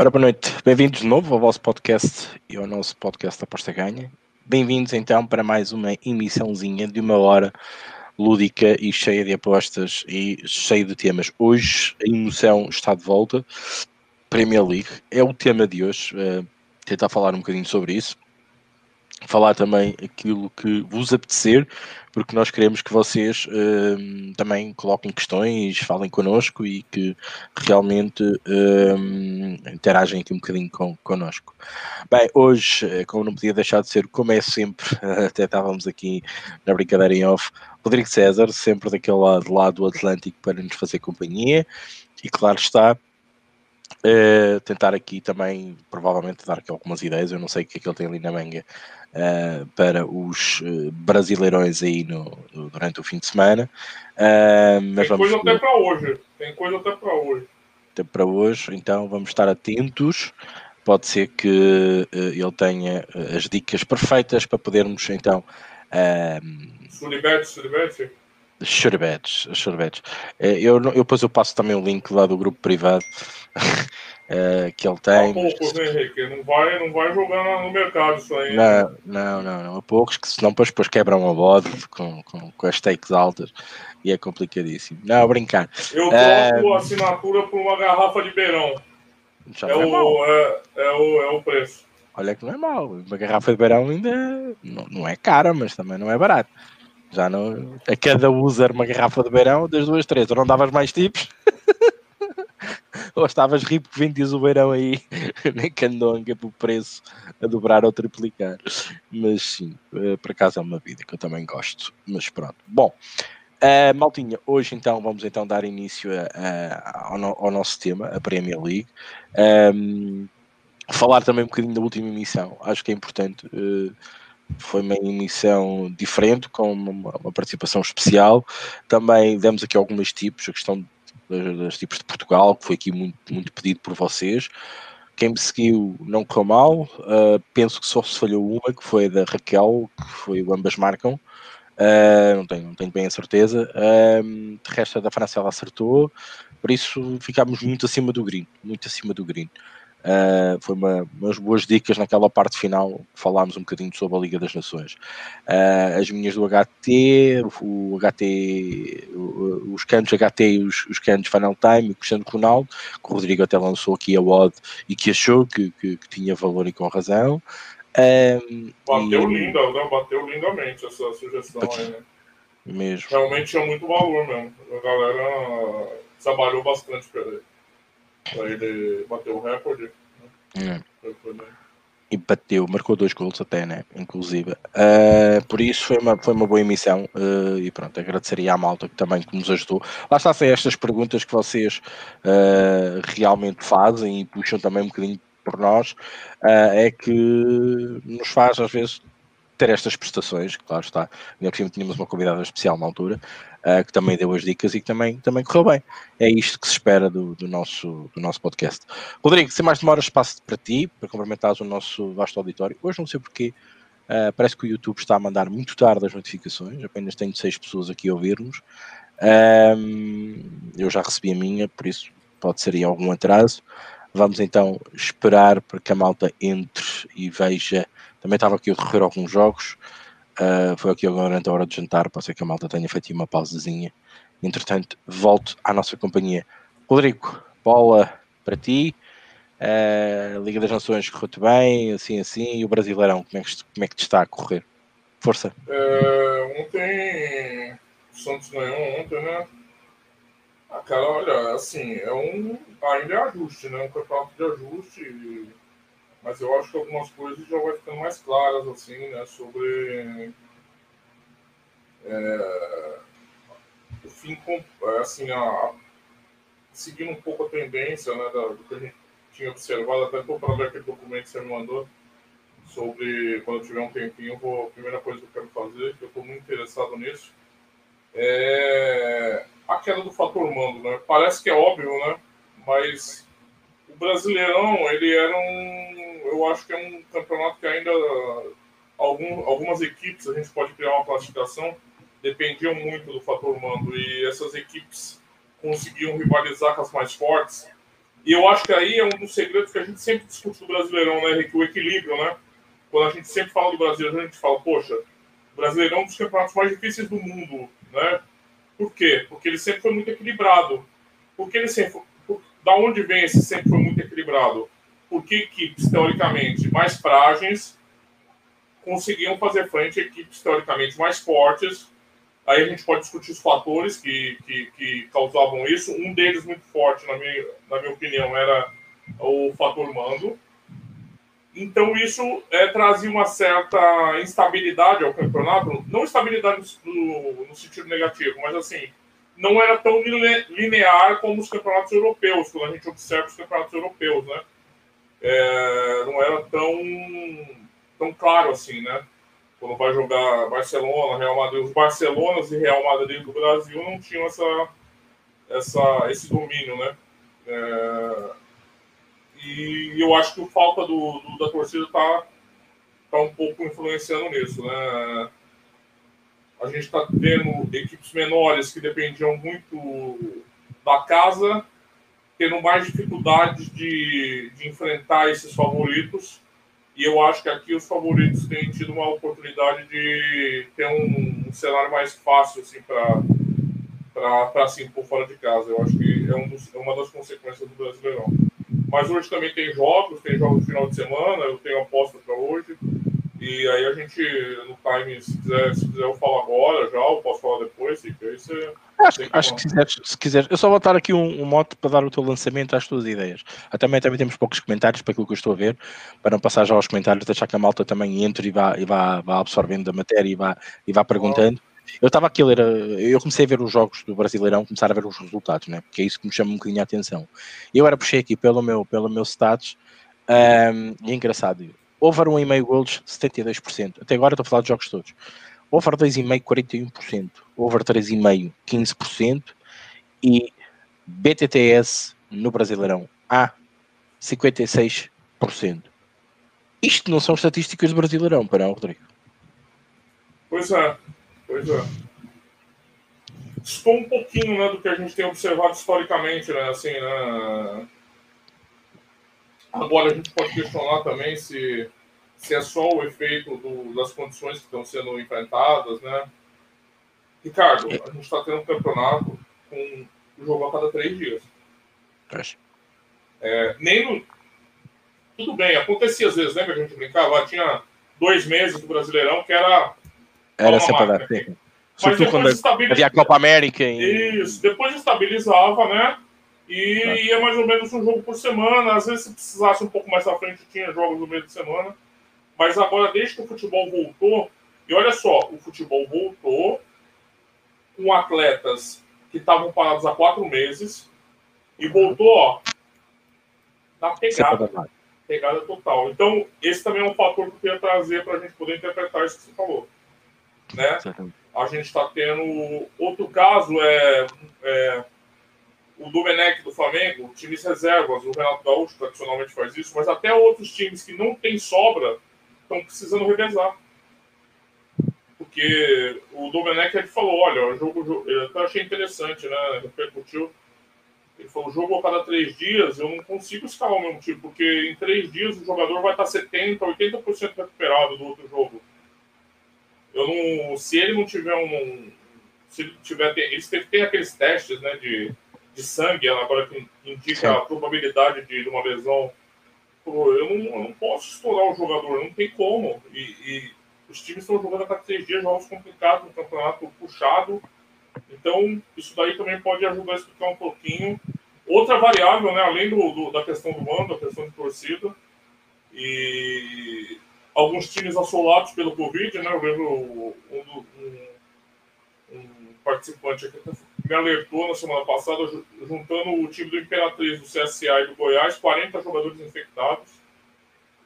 Ora, boa noite. Bem-vindos de novo ao vosso podcast e ao nosso podcast Aposta Ganha. Bem-vindos então para mais uma emissãozinha de uma hora lúdica e cheia de apostas e cheia de temas. Hoje a emoção está de volta. Premier League é o tema de hoje. Uh, tentar falar um bocadinho sobre isso falar também aquilo que vos apetecer, porque nós queremos que vocês uh, também coloquem questões, falem connosco e que realmente uh, interagem aqui um bocadinho com, connosco. Bem, hoje, eh, como não podia deixar de ser, como é sempre, até estávamos aqui na brincadeira em off, Rodrigo César, sempre daquele lado, lado do Atlântico para nos fazer companhia, e claro está, Uh, tentar aqui também, provavelmente, dar aqui algumas ideias. Eu não sei o que é que ele tem ali na manga uh, para os uh, brasileirões aí no, no, durante o fim de semana. mas tem coisa até para hoje. Tem coisa até para hoje. Até para hoje, então vamos estar atentos. Pode ser que ele tenha as dicas perfeitas para podermos então. Uh, Suribete, suribete. Chorbetes, chorbetes. Eh, eu, eu depois eu passo também o link lá do grupo privado uh, que ele tem. Há poucos, né, Henrique? Não vai, não vai jogar no mercado isso aí. Não, não, não, não. Há poucos que senão depois, depois quebram a bode com, com, com as stakes altas e é complicadíssimo. Não, brincar. Eu troco uh, assinatura por uma garrafa de beirão. É, é o, é, é, o, é o preço. Olha que não é mal. Uma garrafa de beirão ainda não, não é cara, mas também não é barato. Já não. A cada user uma garrafa de beirão, das duas, três. Ou não davas mais tipos, ou estavas rico que vendias o beirão aí nem candonga por preço a dobrar ou triplicar. Mas sim, eh, por acaso é uma vida que eu também gosto. Mas pronto. Bom. Uh, Maltinha, hoje então vamos então dar início a, a, ao, no, ao, nosso tema, a Premier League. Um, ehm, falar também um bocadinho da última emissão, acho que é importante. Uh, foi uma emissão diferente, com uma, uma, participação especial. Também demos aqui alguns tipos, a questão dos tipos de Portugal, que foi aqui muito, muito pedido por vocês. Quem me seguiu não correu mal, uh, penso que só se falhou uma, que foi da Raquel, que foi o Ambas Marcam. Uh, não, tenho, não tenho bem a certeza. Uh, de resto, da França ela acertou, por isso ficámos muito acima do green, muito acima do green. Uh, foi uma, umas boas dicas naquela parte final. Falámos um bocadinho sobre a Liga das Nações. Uh, as minhas do HT, o HT, o, os cantos HT e os, os cantos Final Time, o Cristiano Ronaldo, que o Rodrigo até lançou aqui a odd e que achou que, que, que tinha valor e com razão. Um, bateu e... linda, não, bateu lindamente essa sugestão aí, né? Mesmo. Realmente tinha muito valor mesmo. A galera trabalhou bastante para ele. Ele bater o recorde. Né? É. E bateu, marcou dois gols até, né? Inclusive. Uh, por isso foi uma, foi uma boa emissão. Uh, e pronto, agradeceria à malta que também que nos ajudou. Lá está sem estas perguntas que vocês uh, realmente fazem e puxam também um bocadinho por nós. é que nos faz às vezes ter estas prestações, claro está. Ainda por cima tínhamos uma convidada especial na altura, uh, que também deu as dicas e que também, também correu bem. É isto que se espera do, do, nosso, do nosso podcast. Rodrigo, sem mais demora, espaço para ti, para cumprimentares o nosso vasto auditório. Hoje não sei porquê, uh, parece que o YouTube está a mandar muito tarde as notificações, apenas tenho seis pessoas aqui a ouvir-nos. Um, eu já recebi a minha, por isso pode ser aí algum atraso. Vamos então esperar para que a malta entre e veja também estava aqui a decorrer alguns jogos. Uh, foi aqui agora durante a hora de jantar. Pode ser que a malta tenha feito uma pausazinha. Entretanto, volto à nossa companhia. Rodrigo, bola para ti. Uh, Liga das Nações correu-te bem, assim assim. E o Brasileirão, como é que, como é que te está a correr? Força. É, ontem o Santos ganhou ontem, né? Ah, cara, olha, assim, é um. Ainda é ajuste, né? Um campeonato de ajuste mas eu acho que algumas coisas já vão ficando mais claras, assim, né, sobre é, o fim, assim, a, seguindo um pouco a tendência, né, da, do que a gente tinha observado, até estou para ver aquele documento que você me mandou, sobre, quando eu tiver um tempinho, vou, a primeira coisa que eu quero fazer, que eu estou muito interessado nisso, é a queda do fator mando, né? Parece que é óbvio, né? Mas o Brasileirão, ele era um eu acho que é um campeonato que ainda algum, algumas equipes, a gente pode criar uma classificação, dependiam muito do fator mando e essas equipes conseguiam rivalizar com as mais fortes E eu acho que aí é um dos segredos que a gente sempre discute do Brasileirão, né, Henrique? O equilíbrio, né? Quando a gente sempre fala do Brasileirão, a gente fala, poxa, o Brasileirão é um dos campeonatos mais difíceis do mundo, né? Por quê? Porque ele sempre foi muito equilibrado. Porque ele sempre. Da onde vem esse sempre foi muito equilibrado? Porque equipes, teoricamente, mais frágeis conseguiam fazer frente a equipes, teoricamente, mais fortes. Aí a gente pode discutir os fatores que, que, que causavam isso. Um deles, muito forte, na minha, na minha opinião, era o fator mando então, isso é, trazia uma certa instabilidade ao campeonato, não instabilidade no, no, sentido negativo, mas assim, não era tão linear como os campeonatos europeus, quando a gente observa os campeonatos europeus, né? É, não era tão, tão claro assim, né? Quando vai jogar Barcelona, Real Madrid, os Barcelonas e Real Madrid do Brasil não tinham essa, essa, esse domínio, né? É, e eu acho que o falta do, do da torcida está tá um pouco influenciando nisso, né? A gente está tendo equipes menores que dependiam muito da casa, tendo mais dificuldades de, de enfrentar esses favoritos. E eu acho que aqui os favoritos têm tido uma oportunidade de ter um, um cenário mais fácil assim, para se impor fora de casa. Eu acho que é, um dos, é uma das consequências do Brasileirão. Mas hoje também tem jogos, tem jogos no final de semana, eu tenho aposta para hoje. E aí a gente, no time, se quiser, se quiser eu falo agora já, ou posso falar depois, você. Acho, acho que se quiser, se quiser, eu só vou dar aqui um, um mote para dar o teu lançamento às tuas ideias. Ah, também, também temos poucos comentários para aquilo que eu estou a ver, para não passar já aos comentários, deixar que a malta também entre e vá, e vá, vá absorvendo da matéria e vá, e vá perguntando. Eu estava aqui a ler, eu comecei a ver os jogos do Brasileirão, começar a ver os resultados, né? porque é isso que me chama um bocadinho a atenção. Eu era puxei aqui pelo meu, pelo meu status, um, e é engraçado, over 1,5 gols, 72%. Até agora estou a falar de jogos todos. Over 2,5, 41%. Over 3,5, 15%. E BTTS no Brasileirão, A, 56%. Isto não são estatísticas do Brasileirão, para não, Rodrigo? Pois é. Pois é. Estou um pouquinho né, do que a gente tem observado historicamente, né? Assim, né? Agora a gente pode questionar também se, se é só o efeito do, das condições que estão sendo enfrentadas, né? Ricardo, a gente está tendo um campeonato com um jogo a cada três dias. É, nem no... Tudo bem, acontecia às vezes, lembra que a gente brincava? Tinha dois meses do Brasileirão que era era sempre da assim. Sobretudo quando estabiliz... havia a Copa América. E... Isso, depois estabilizava, né? E é. ia mais ou menos um jogo por semana. Às vezes, se precisasse um pouco mais à frente, tinha jogos no meio de semana. Mas agora, desde que o futebol voltou, e olha só, o futebol voltou com atletas que estavam parados há quatro meses e voltou, ó, na pegada. Pegada total. Então, esse também é um fator que eu queria trazer para a gente poder interpretar isso que você falou né? A gente está tendo outro caso é, é o Domenech do Flamengo, times reservas, o Renato Gaúcho tradicionalmente faz isso, mas até outros times que não têm sobra estão precisando revezar. Porque o Domenech ele falou, olha, o jogo, eu até achei interessante, né? Repercutiu. Ele falou, jogo a cada três dias, eu não consigo escalar o mesmo time, porque em três dias o jogador vai estar 70%, 80% recuperado do outro jogo. Eu não, se ele não tiver um. Se ele tiver. Eles têm, aqueles testes né, de, de sangue, agora que indica Sim. a probabilidade de, uma lesão. Pô, eu, não, eu não posso estourar o jogador, não tem como. E, e os times estão jogando até três dias, jogos complicados, um campeonato puxado. Então, isso daí também pode ajudar a explicar um pouquinho. Outra variável, né, além do, do da questão do mando, a questão de torcida, e alguns times assolados pelo Covid, né? Eu lembro um, um, um participante aqui me alertou na semana passada, juntando o time do Imperatriz, do CSA e do Goiás, 40 jogadores infectados.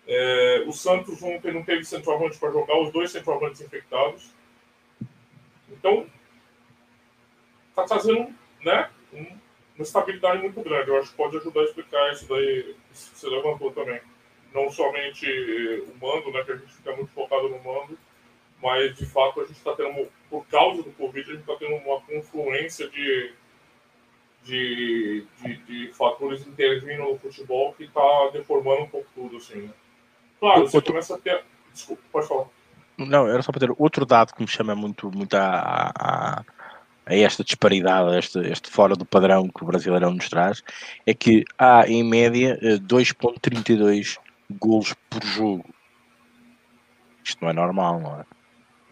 É, o Santos ontem não teve centroavante para jogar, os dois centroavantes infectados. Então, está trazendo né, uma estabilidade muito grande. Eu acho que pode ajudar a explicar isso daí, isso que você levantou também não somente o mando, né, que a gente fica muito focado no mando, mas de fato a gente está tendo, por causa do Covid, a gente está tendo uma confluência de, de, de, de fatores intervindo no futebol que está deformando um pouco tudo, assim, né? Claro, você começa a ter. Desculpa, pode falar. Não, era só para ter outro dado que me chama muito, muito a, a, a esta disparidade, a este, este fora do padrão que o Brasileirão nos traz, é que há em média 2,32 eh, golos por jogo. Isto não é normal, não é?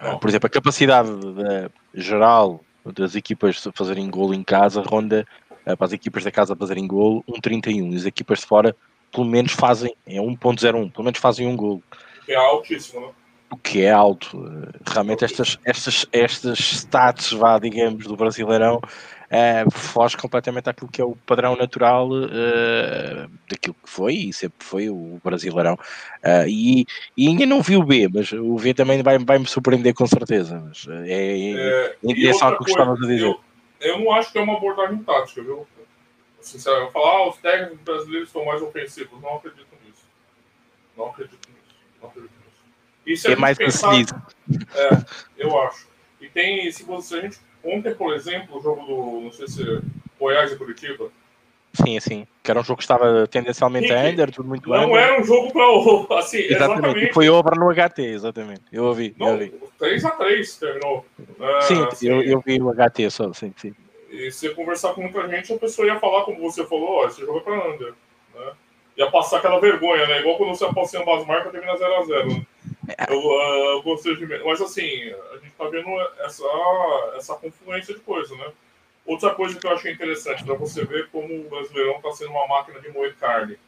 Não. Por exemplo, a capacidade de, geral das equipas fazerem golo em casa ronda eh, para as equipas da casa fazerem golo 1,31 e as equipas de fora pelo menos fazem, é 1.01, pelo menos fazem um gol. Que é altíssimo, não? O que é alto. Realmente estas, estas, estas stats, vá, digamos, do Brasileirão uh, foge completamente àquilo que é o padrão natural uh, daquilo que foi e sempre foi o Brasileirão. Uh, e, e ainda não vi o B, mas o V também vai, vai me surpreender com certeza. Mas é, é, é só o que gostava de dizer. Eu, eu não acho que é uma abordagem tática, viu? sinceramente, falar, ah, os técnicos brasileiros são mais ofensivos. Não acredito nisso. Não acredito nisso. Não acredito nisso. E se é mais pensar, É, eu acho. E tem, se você, a gente, ontem, por exemplo, o jogo do, não sei se é Goiás e Curitiba. Sim, sim. Que era um jogo que estava tendencialmente a under, tudo muito bem. Não under. era um jogo para o. Assim, exatamente. exatamente. Foi over no HT, exatamente. Eu ouvi. Não, eu ouvi. 3x3 terminou. sim, assim, eu, eu vi o HT só, sim, sim. E se conversar com muita gente, a pessoa ia falar, como você falou, ó, esse jogo é pra under. Né? Ia passar aquela vergonha, né? Igual quando você aposta em ambas marcas, termina 0x0. Eu, uh, de Mas assim, a gente tá vendo essa, essa confluência de coisas, né? Outra coisa que eu achei interessante para você ver como o Brasileirão está sendo uma máquina de moer carne.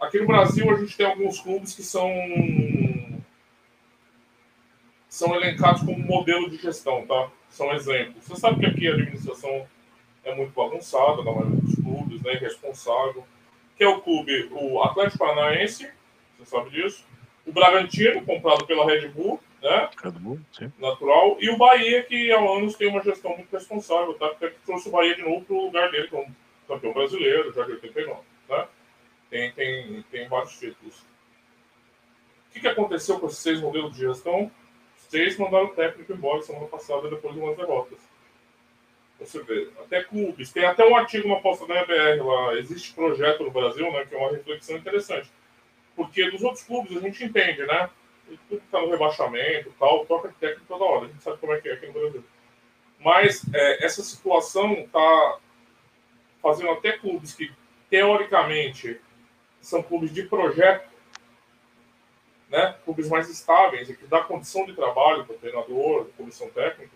Aqui no Brasil a gente tem alguns clubes que são são elencados como modelo de gestão, tá? São exemplos. Você sabe que aqui a administração é muito bagunçada, na maioria dos clubes, né? Irresponsável. Que é o clube, o Atlético Paranaense, você sabe disso. O Bragantino, comprado pela Red Bull, né? Red Bull, sim. Natural. E o Bahia, que há anos tem uma gestão muito responsável, tá? Porque trouxe o Bahia de novo para o lugar dele como campeão brasileiro, já de 89, né? Tem, tem, tem vários títulos. O que, que aconteceu com esses seis modelos de gestão? Seis mandaram o técnico embora semana passada depois de umas derrotas. Você vê, até clubes. Tem até um artigo na posta da EBR lá. Existe projeto no Brasil, né? Que é uma reflexão interessante. Porque dos outros clubes a gente entende, né? O clube está no rebaixamento tal, toca de técnico toda hora. A gente sabe como é que é aqui no Brasil. Mas é, essa situação está fazendo até clubes que, teoricamente, são clubes de projeto, né, clubes mais estáveis e que dá condição de trabalho para o treinador, comissão técnica,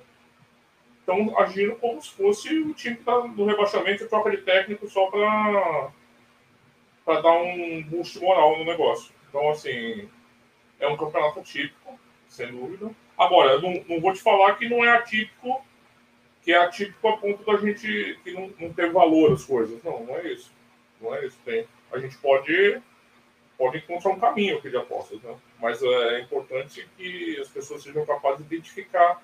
estão agindo como se fosse o time que está no rebaixamento e troca de técnico só para para dar um boost moral no negócio. Então, assim, é um campeonato atípico, sem dúvida. Agora, não, não vou te falar que não é atípico, que é atípico a ponto da gente que não, não ter valor as coisas. Não, não é isso. Não é isso. Tem, a gente pode pode encontrar um caminho aqui de apostas, né? Mas é importante que as pessoas sejam capazes de identificar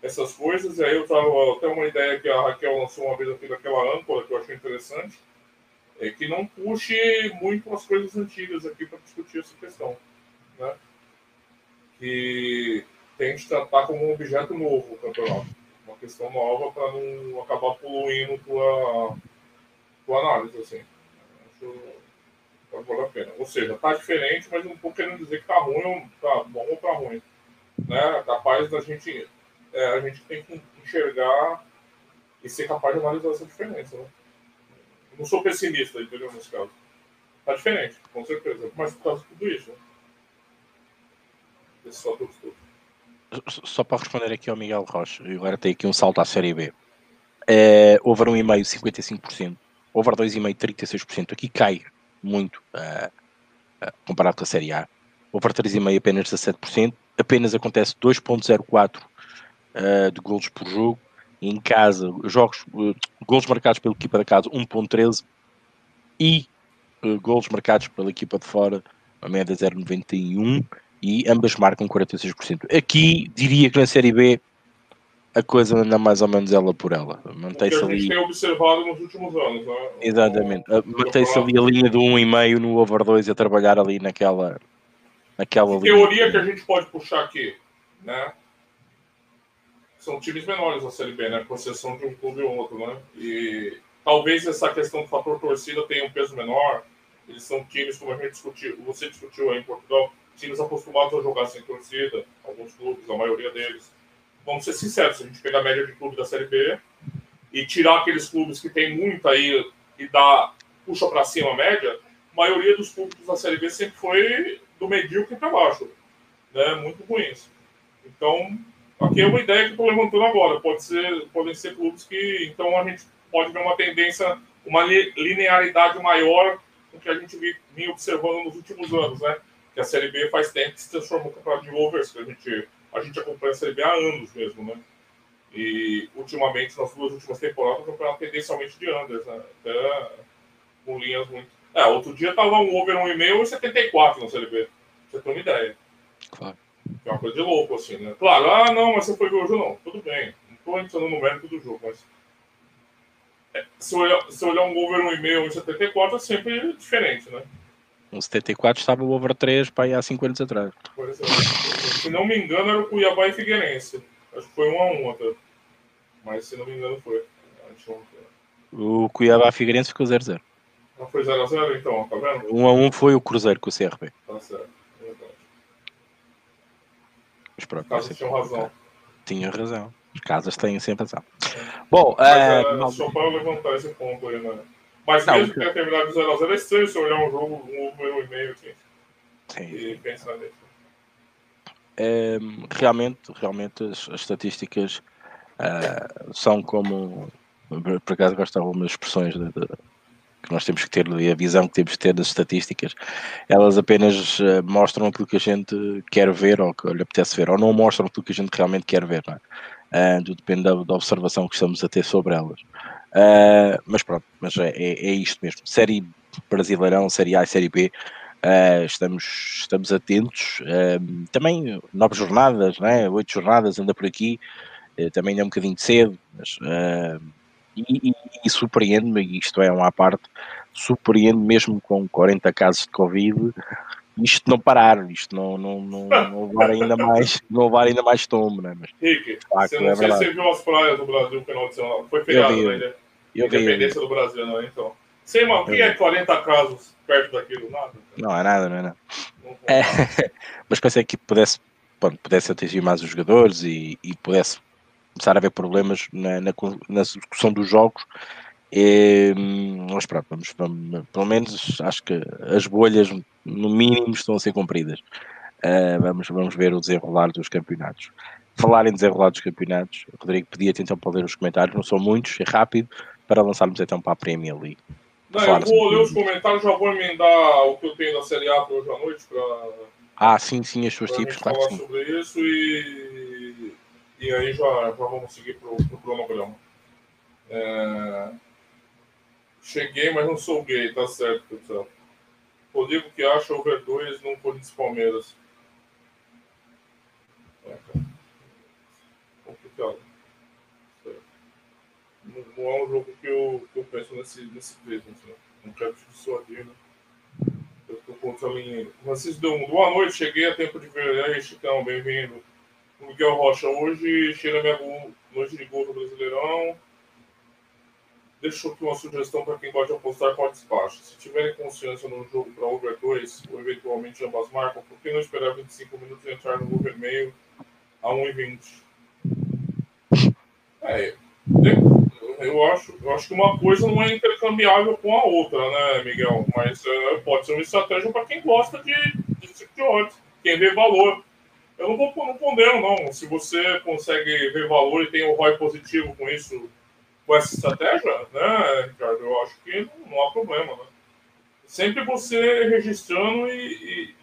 essas coisas. E aí eu trago até uma ideia que a Raquel lançou uma vez aqui daquela âncora que eu achei interessante, é que não puxe muito as coisas antigas aqui para discutir essa questão, né? Que tente tratar como um objeto novo o campeonato, uma questão nova para não acabar poluindo tua, tua análise, assim. Acho pode valer a pena. Ou seja, tá diferente, mas não estou querendo dizer que tá ruim, ou tá bom ou tá ruim. Né? Capaz da gente. É, a gente tem que enxergar e ser capaz de analisar essa diferença. Né? Não sou pessimista, entendeu? Nesse caso. Tá diferente, com certeza. Mas por causa de tudo isso. Né? Só para responder aqui ao Miguel Rocha, e agora tem aqui um salto à série B. É, over 1,5, 55%. Over 2,5, 36%. Aqui cai muito uh, uh, comparado com a Série A. Over 3,5 apenas 17%, apenas acontece 2,04 uh, de golos por jogo. Em casa, jogos, uh, golos marcados pela equipa da casa 1,13 e uh, golos marcados pela equipa de fora, a média 0,91 e ambas marcam 46%. Aqui diria que na Série B a coisa anda mais ou menos ela por ela. Mantém-se ali. A gente tem observado nos últimos anos, né? Exatamente. Mantém-se ali a linha do 1,5 no over 2 a trabalhar ali naquela. naquela linha. teoria que a gente pode puxar aqui, né? São times menores na Série B, né? Com exceção de um clube ou outro, né? E talvez essa questão do fator torcida tenha um peso menor. Eles são times, como a gente discutiu, você discutiu aí em Portugal, times acostumados a jogar sem torcida, alguns clubes, a maioria deles. Vamos ser sinceros, se a gente pegar a média de clube da Série B e tirar aqueles clubes que tem muita aí e dá, puxa para cima a média, a maioria dos clubes da Série B sempre foi do medíocre para baixo, né? Muito ruins. Então, aqui é uma ideia que estou levantando agora. Pode ser, podem ser clubes que, então, a gente pode ver uma tendência, uma linearidade maior do que a gente vinha observando nos últimos anos, né? Que a Série B faz tempo que se transformou no campeonato de overs, que a gente, a gente acompanha a Série B há anos mesmo, né? E, ultimamente, nas duas últimas temporadas, o campeonato tendencialmente de unders, né? Até com linhas muito... É, outro dia tava um over 1,5 e 74 na Série B. Você ter uma ideia. Claro. É uma coisa de louco, assim, né? Claro, ah, não, mas você foi ver o jogo, não. Tudo bem. Não tô entrando no mérito do jogo, mas se olhar, se olhar um over 1,5 e 74 é sempre diferente, né? Um 74 estava o over 3 para ir há 5 anos atrás. Pois é. Se não me engano, era o Cuiabá e Figueirense. Acho que foi 1 a 1 até. Mas se não me engano, foi. O Cuiabá Figueirense ficou 0-0. Não foi 0x0 então, tá vendo? 1 a 1 foi o Cruzeiro com o CRB. Tá certo, Mas pronto, Caso tinham razão. Tinha razão. As casas têm sempre razão. Bom, Mas, é, é, não- só para levantar esse ponto aí, né? Mas Não, mesmo que- tenha terminado 0x0, é estranho você olhar um jogo, um over 1,5 assim, sim. e pensar nisso. É, realmente, realmente as, as estatísticas ah, são como por acaso gosto de algumas expressões de- de- que nós temos que ter e a visão que temos que ter das estatísticas elas apenas ah, mostram aquilo que a gente quer ver ou que lhe apetece ver ou não mostram aquilo que a gente realmente quer ver não é? Ah, tudo depende da, da observação que estamos a ter sobre elas Ah, mas pronto, mas é, é, é isto mesmo série Brasileirão, Série A e Série B Uh, estamos, estamos atentos. Um, também nove jornadas, né? oito jornadas, anda por aqui. Uh, também é um bocadinho cedo, mas, uh, e, e, e surpreende-me, isto é uma à parte, surpreende mesmo com 40 casos de Covid, isto não parar, isto não, não, não, não levar ainda mais, não levar ainda mais tombo, né? mas Rick, facto, você não é sei se você viu as praias do Brasil no final de semana. Foi feriado, vi, né? Independência do Brasil, não, então. Sei, mano, o que é 40 casos perto daquilo? Nada. não é nada, não é nada. Não É, mas pensei que pudesse, pronto, pudesse atingir mais os jogadores e, e pudesse começar a haver problemas na, na, na execução dos jogos. E, hum, mas pronto, vamos, vamos- pelo menos acho que as bolhas, no mínimo, estão a ser cumpridas. Ah, vamos, vamos ver o desenrolar dos campeonatos. Falar em desenrolar dos campeonatos, Rodrigo, pedia-te então para ler os comentários, não são muitos, é rápido, para avançarmos então para a Premier League. Não, eu vou ler os comentários, já vou emendar o que eu tenho da Série A para hoje à noite, para Ah, sim, sim, as suas tipos, claro que sim. sobre isso e, e aí já, já vamos seguir para o cronograma. É, Cheguei, mas não sou gay, tá certo, pessoal. Rodrigo que acha over 2 no Corinthians Palmeiras. É. Complicado. Não, é um jogo que eu, que eu penso nesse, nesse prisma. Assim. Não quero dissuadir, né? Eu tô contra a linha. Francisco um boa noite, cheguei a tempo de ver. Aí, Chicão, bem-vindo. Miguel Rocha, hoje cheira minha noite de gol do Brasileirão. Deixo aqui uma sugestão para quem gosta de apostar com despacho. Se tiverem consciência no jogo para over 2, ou eventualmente ambas marcam, por que não esperar 25 minutos e entrar no over meio a 1,20? É, eu acho, eu acho que uma coisa não é intercambiável com a outra, né, Miguel? Mas é, pode ser uma estratégia para quem gosta de, de tipo de odds, quem vê valor. Eu não vou não condeno, não. Se você consegue ver valor e tem um ROI positivo com isso, com essa estratégia, né, Ricardo, eu acho que não, não há problema, né? Sempre você registrando e, e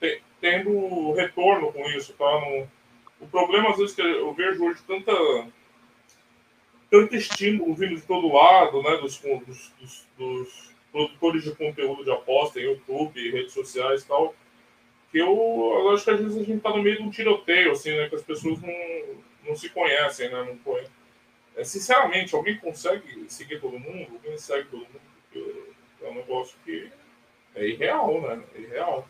te- tendo retorno com isso, tá? Não- o problema, às vezes, que eu vejo hoje tanta tanto estímulo vindo de todo lado, né, dos, dos, dos, dos produtores de conteúdo de aposta, em YouTube, redes sociais e tal, eu, acho que às vezes a gente tá no meio de um tiroteio, assim, né, que as pessoas não, não se conhecem, né, não conhecem. É, sinceramente, alguém consegue seguir todo mundo? Alguém segue todo mundo? Porque é um negócio que é irreal, né, é irreal.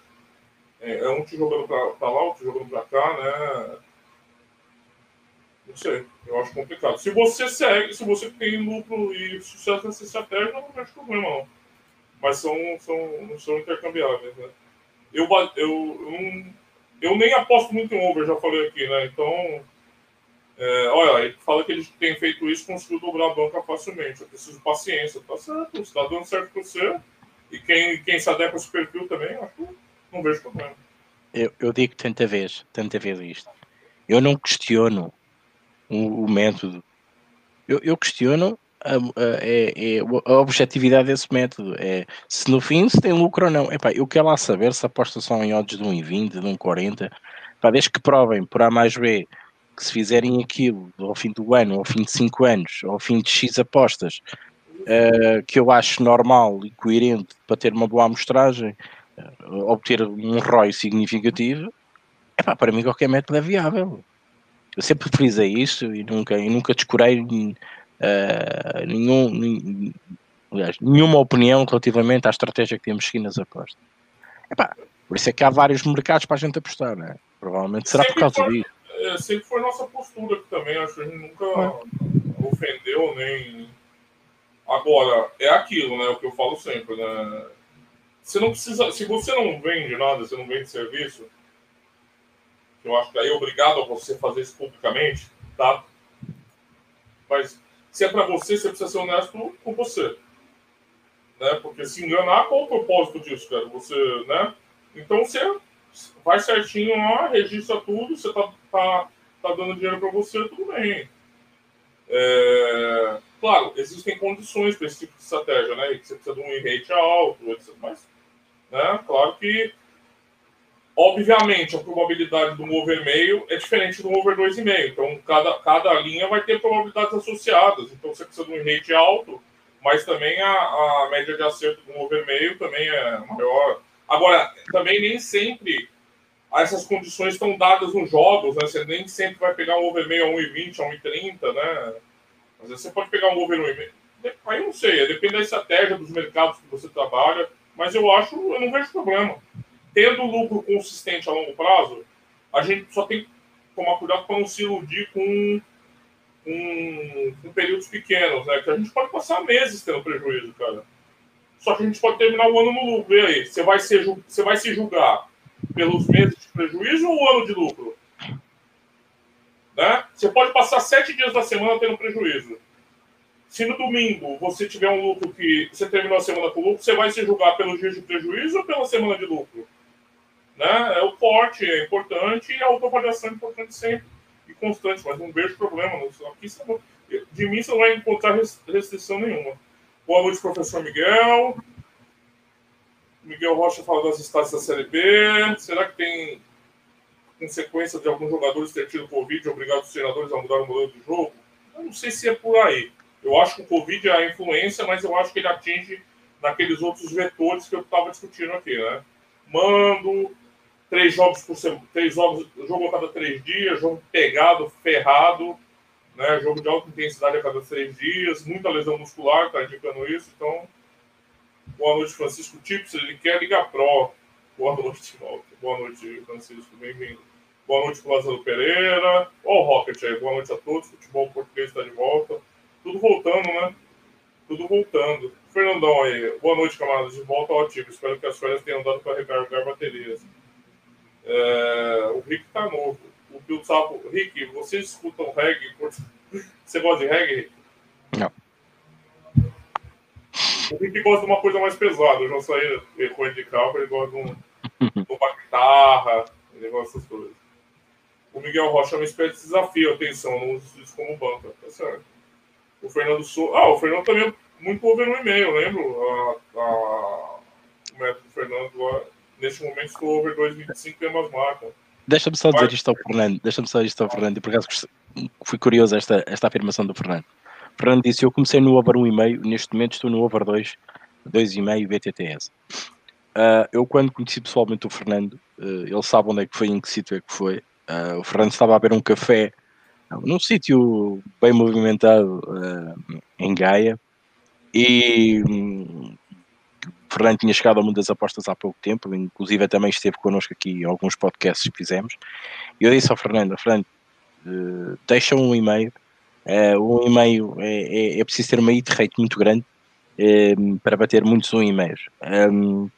É, é um te jogando pra, pra lá, outro jogando pra cá, né, não sei. Eu acho complicado. Se você segue, se você tem lucro e sucesso nessa estratégia, não vejo problema, não. Mas são, são, são intercambiáveis, né? Eu, eu, eu, eu nem aposto muito em over, já falei aqui, né? Então, é, olha, ele fala que ele tem feito isso, conseguiu dobrar a banca facilmente. Eu preciso de paciência, tá certo, está dando certo para você. E quem, quem se adequa a esse perfil também, não vejo problema. Eu, eu digo tanta vez, tanta vez isto. Eu não questiono o, o método. Eu, eu questiono a, é, é, a, objetividade desse método. É se no fim se tem lucro ou não. Epá, eu quero lá saber se aposta só em odds de 1,20, de 1,40. Desde que provem por A mais B que se fizerem aquilo ao fim do ano, ao fim de 5 anos, ao fim de X apostas, uh, que eu acho normal e coerente para ter uma boa amostragem, uh, obter um ROI significativo, epá, para mim qualquer método é viável. Eu sempre frisei isso e nunca, e nunca descurei uh, nenhum, nenhum, aliás, nenhuma opinião relativamente à estratégia que temos seguido nas apostas. Epá, por isso é que há vários mercados para a gente apostar, né? Provavelmente será por causa disso é, sempre foi nossa postura aqui também. Acho que a gente nunca é. ofendeu nem. Agora, é aquilo, né? O que eu falo sempre, né? Você não precisa. Se você não vende nada, você não vende serviço, eu acho que aí é obrigado a você fazer isso publicamente, tá? Mas se é para você, você precisa ser honesto com você. Né? Porque se enganar, qual o propósito disso, cara? Você, né? Então você vai certinho lá, registra tudo, você tá, tá, tá dando dinheiro para você, tudo bem. É, claro, existem condições para esse tipo de estratégia, né? Você precisa de um rate alto, etc. Mas, né, claro que, obviamente, a probabilidade do over meio é diferente do over 2,5. Então, cada, cada linha vai ter probabilidades associadas. Então, você precisa de um rate alto, mas também a, a média de acerto do over meio também é maior. Agora, também nem sempre essas condições estão dadas nos jogos, né? Você nem sempre vai pegar um over meio a 1,20, a 1,30, né? Às vezes você pode pegar um over 1,5. Aí não sei, depende da estratégia dos mercados que você trabalha, mas eu acho, eu não vejo problema. Tendo lucro consistente a longo prazo, a gente só tem que tomar cuidado para não se iludir com, com, com períodos pequenos, né? Que a gente pode passar meses tendo prejuízo, cara. Só que a gente pode terminar o ano no lucro. E aí? Você vai, ser, você vai se julgar pelos meses de prejuízo ou o ano de lucro? Né? Você pode passar sete dias da semana tendo prejuízo. Se no domingo você tiver um lucro que você terminou a semana com lucro, você vai se julgar pelos dias de prejuízo ou pela semana de lucro? Né? É o porte, é importante e a autoavaliação é importante sempre e constante, mas não vejo problema. Aqui, de mim você não vai encontrar restrição nenhuma. Boa noite, professor Miguel. Miguel Rocha fala das estádios da Série B. Será que tem consequência de alguns jogadores ter tido Covid e obrigado os treinadores a mudar o modelo de jogo? Eu não sei se é por aí. Eu acho que o Covid é a influência, mas eu acho que ele atinge naqueles outros vetores que eu estava discutindo aqui, né? Mando, três jogos por semana, três jogos, jogo a cada três dias, jogo pegado, ferrado, né? Jogo de alta intensidade a cada três dias, muita lesão muscular, tá indicando isso. Então, boa noite, Francisco Tips. Ele quer Liga Pro. Boa noite, Walter. Boa noite, Francisco. Bem-vindo. Boa noite, Lázaro Pereira. Ó, oh, Rocket aí. Boa noite a todos. Futebol português está de volta. Tudo voltando, né? Tudo voltando. Fernandão aí. Boa noite, camaradas. De volta ao ativo. Espero que as férias tenham dado para recarregar baterias. É... O Rick tá novo o Bill Sapo. Rick, vocês escutam reggae? Você gosta de reggae, Rick? Não. O Rick gosta de uma coisa mais pesada. Eu já saí com ele de carro, ele gosta de, um, de uma guitarra, ele gosta dessas coisas. O Miguel Rocha é uma espécie de desafio, atenção, não uso isso como banca, tá certo. O Fernando Souza. Ah, o Fernando também é muito over no e-mail, lembro? A, a, o método do Fernando lá. Neste momento estou over 2,25 e umas marcas. Deixa-me só dizer isto ao Fernando. Deixa-me só isto ao Fernando. E por acaso fui curioso esta, esta afirmação do Fernando. O Fernando disse: Eu comecei no over 1,5, neste momento estou no over 2, 2,5 BTTS. Uh, eu, quando conheci pessoalmente o Fernando, uh, ele sabe onde é que foi, em que sítio é que foi. Uh, o Fernando estava a beber um café num sítio bem movimentado em Gaia e hum, Fernando tinha chegado ao mundo das apostas há pouco tempo, inclusive também esteve connosco aqui em alguns podcasts que fizemos. E eu disse ao Fernando: Fernando, uh, deixa um e-mail Uh, um e-mail é, é, é, preciso ter uma hit rate muito grande uh, para bater muitos um e-mails. Um,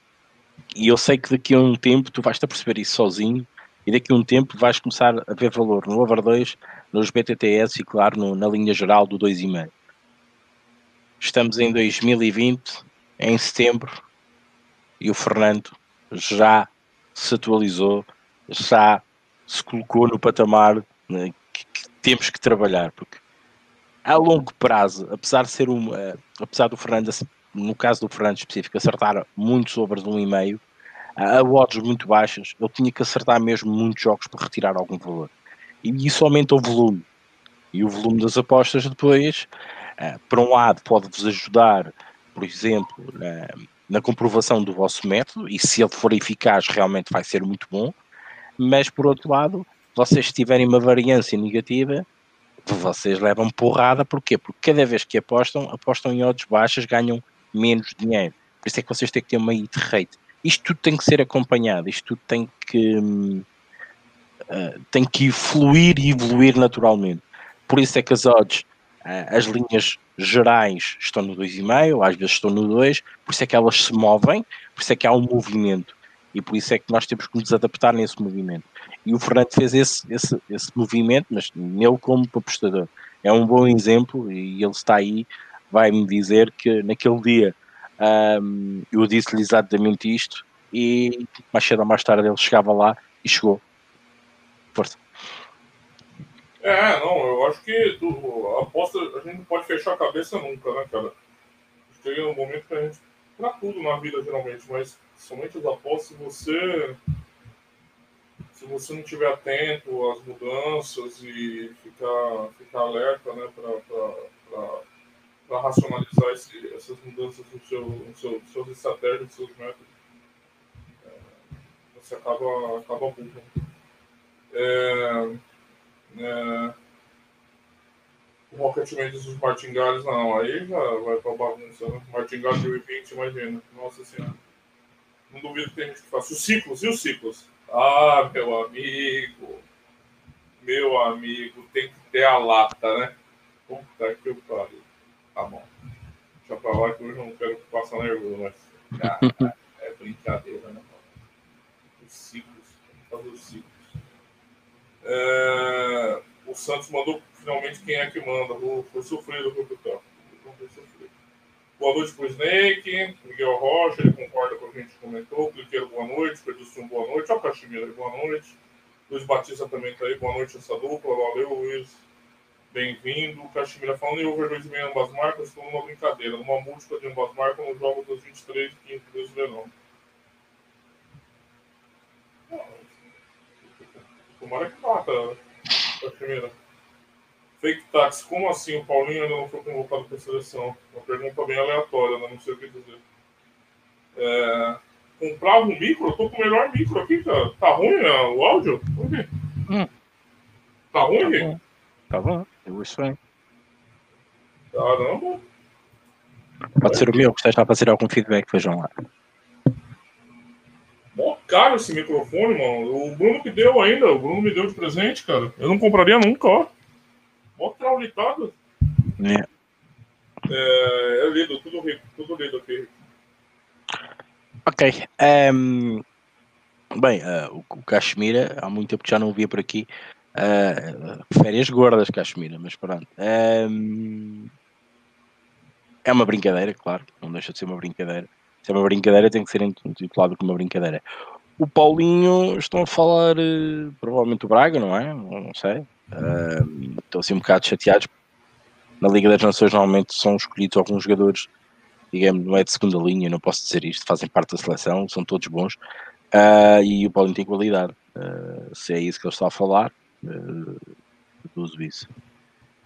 e eu sei que daqui a um tempo tu vais-te a perceber isso sozinho e daqui a um tempo vais começar a ver valor no over 2, nos BTTS e claro no, na linha geral do 2,5. Estamos em 2020, em setembro, e o Fernando já se atualizou, já se colocou no patamar né, que, que, temos que trabalhar, porque a longo prazo, apesar de ser um, uh, apesar do Fernando, no caso do Fernando específico, acertar muitos overs de um e meio, a odds muito baixas, ele tinha que acertar mesmo muitos jogos para retirar algum valor. E isso aumenta o volume. E o volume das apostas depois, uh, por um lado, pode-vos ajudar, por exemplo, uh, na comprovação do vosso método, e se ele for eficaz, realmente vai ser muito bom. Mas por outro lado, vocês tiverem uma variância negativa, vocês levam porrada, porquê? Porque cada vez que apostam, apostam em odds baixas, ganham menos dinheiro. Por isso é que vocês têm que ter uma hit rate. Isto tudo tem que ser acompanhado, isto tudo tem que uh, tem que fluir e evoluir naturalmente. Por isso é que as odds, as linhas gerais estão no 2,5, às vezes estão no 2, por isso é que elas se movem, por isso é que há um movimento e por isso é que nós temos que nos adaptar nesse movimento. E o Fernando fez esse, esse, esse movimento, mas nele como apostador. É um bom exemplo e ele está aí, vai-me dizer que naquele dia um, eu disse-lhe exatamente isto e mais cedo ou mais tarde ele chegava lá e chegou. Força. É, não, eu acho que a aposta, a gente não pode fechar a cabeça nunca, né, cara? Chega um momento que a gente. Pra tudo na vida, geralmente, mas somente as apostas, se você. Se você não estiver atento às mudanças e ficar, ficar alerta, né, para racionalizar esse, essas mudanças no seu, no seu, suas estratégias, nos seus métodos, é, você acaba, acaba burro. É, é, o Rocket Mendes dos martingales, não, aí já vai pra bagunça, né? Martingales de 2020, imagina. Nossa senhora. Não duvido que tem gente que faça. Os ciclos, e os ciclos? Ah, meu amigo. Meu amigo, tem que ter a lata, né? Puta que eu pariu. Tá bom. Deixa pra lá que hoje eu não quero passar nervoso, mas. Cara, é brincadeira, né? Os ciclos. Fazer os ciclos. É, o Santos mandou finalmente quem é que manda. Foi sofrido o capitão. Boa noite pro Snake, Miguel Rocha, ele concorda com o que a gente comentou. Cliqueiro, boa noite. Pedro boa noite. Olha o Caximira, boa noite. Luiz Batista também tá aí, boa noite essa dupla. Valeu, Luiz. Bem-vindo. Caximira falando em over 2,5 ambas marcas, estou numa brincadeira. Numa múltipla de ambas marcas no jogo das 23 e 15 do verão. Tomara que mata a primeira. Fake tax, como assim o Paulinho ainda não foi convocado para a seleção? Uma pergunta bem aleatória, né? não sei o que dizer. É... Comprava um micro? Eu tô com o melhor micro aqui, cara. Tá ruim né? o áudio? Hum. Tá ruim, tá bom. Tá bom, eu aí. Caramba. Pode ser o meu, que está para fazer algum feedback, vejam lá. Caro esse microfone, mano. O Bruno que deu ainda. O Bruno me deu de presente, cara. Eu não compraria nunca, ó. Mó traulicado. É. É, é lido, tudo rico, tudo lido aqui. Ok. Um, bem, uh, o, o Cachemira, há muito tempo que já não via por aqui. Uh, férias gordas, Cachemira, mas pronto. Um, é uma brincadeira, claro, não deixa de ser uma brincadeira se é uma brincadeira, tem que ser intitulado como uma brincadeira. O Paulinho, estão a falar uh, provavelmente o Braga, não é? Não sei. Uh, assim um bocado chateados. Na Liga das Nações, normalmente são escolhidos alguns jogadores, digamos, não é de segunda linha, não posso dizer isto, fazem parte da seleção, são todos bons. Uh, e o Paulinho tem qualidade. se é isso que ele está a falar, uh, uso isso.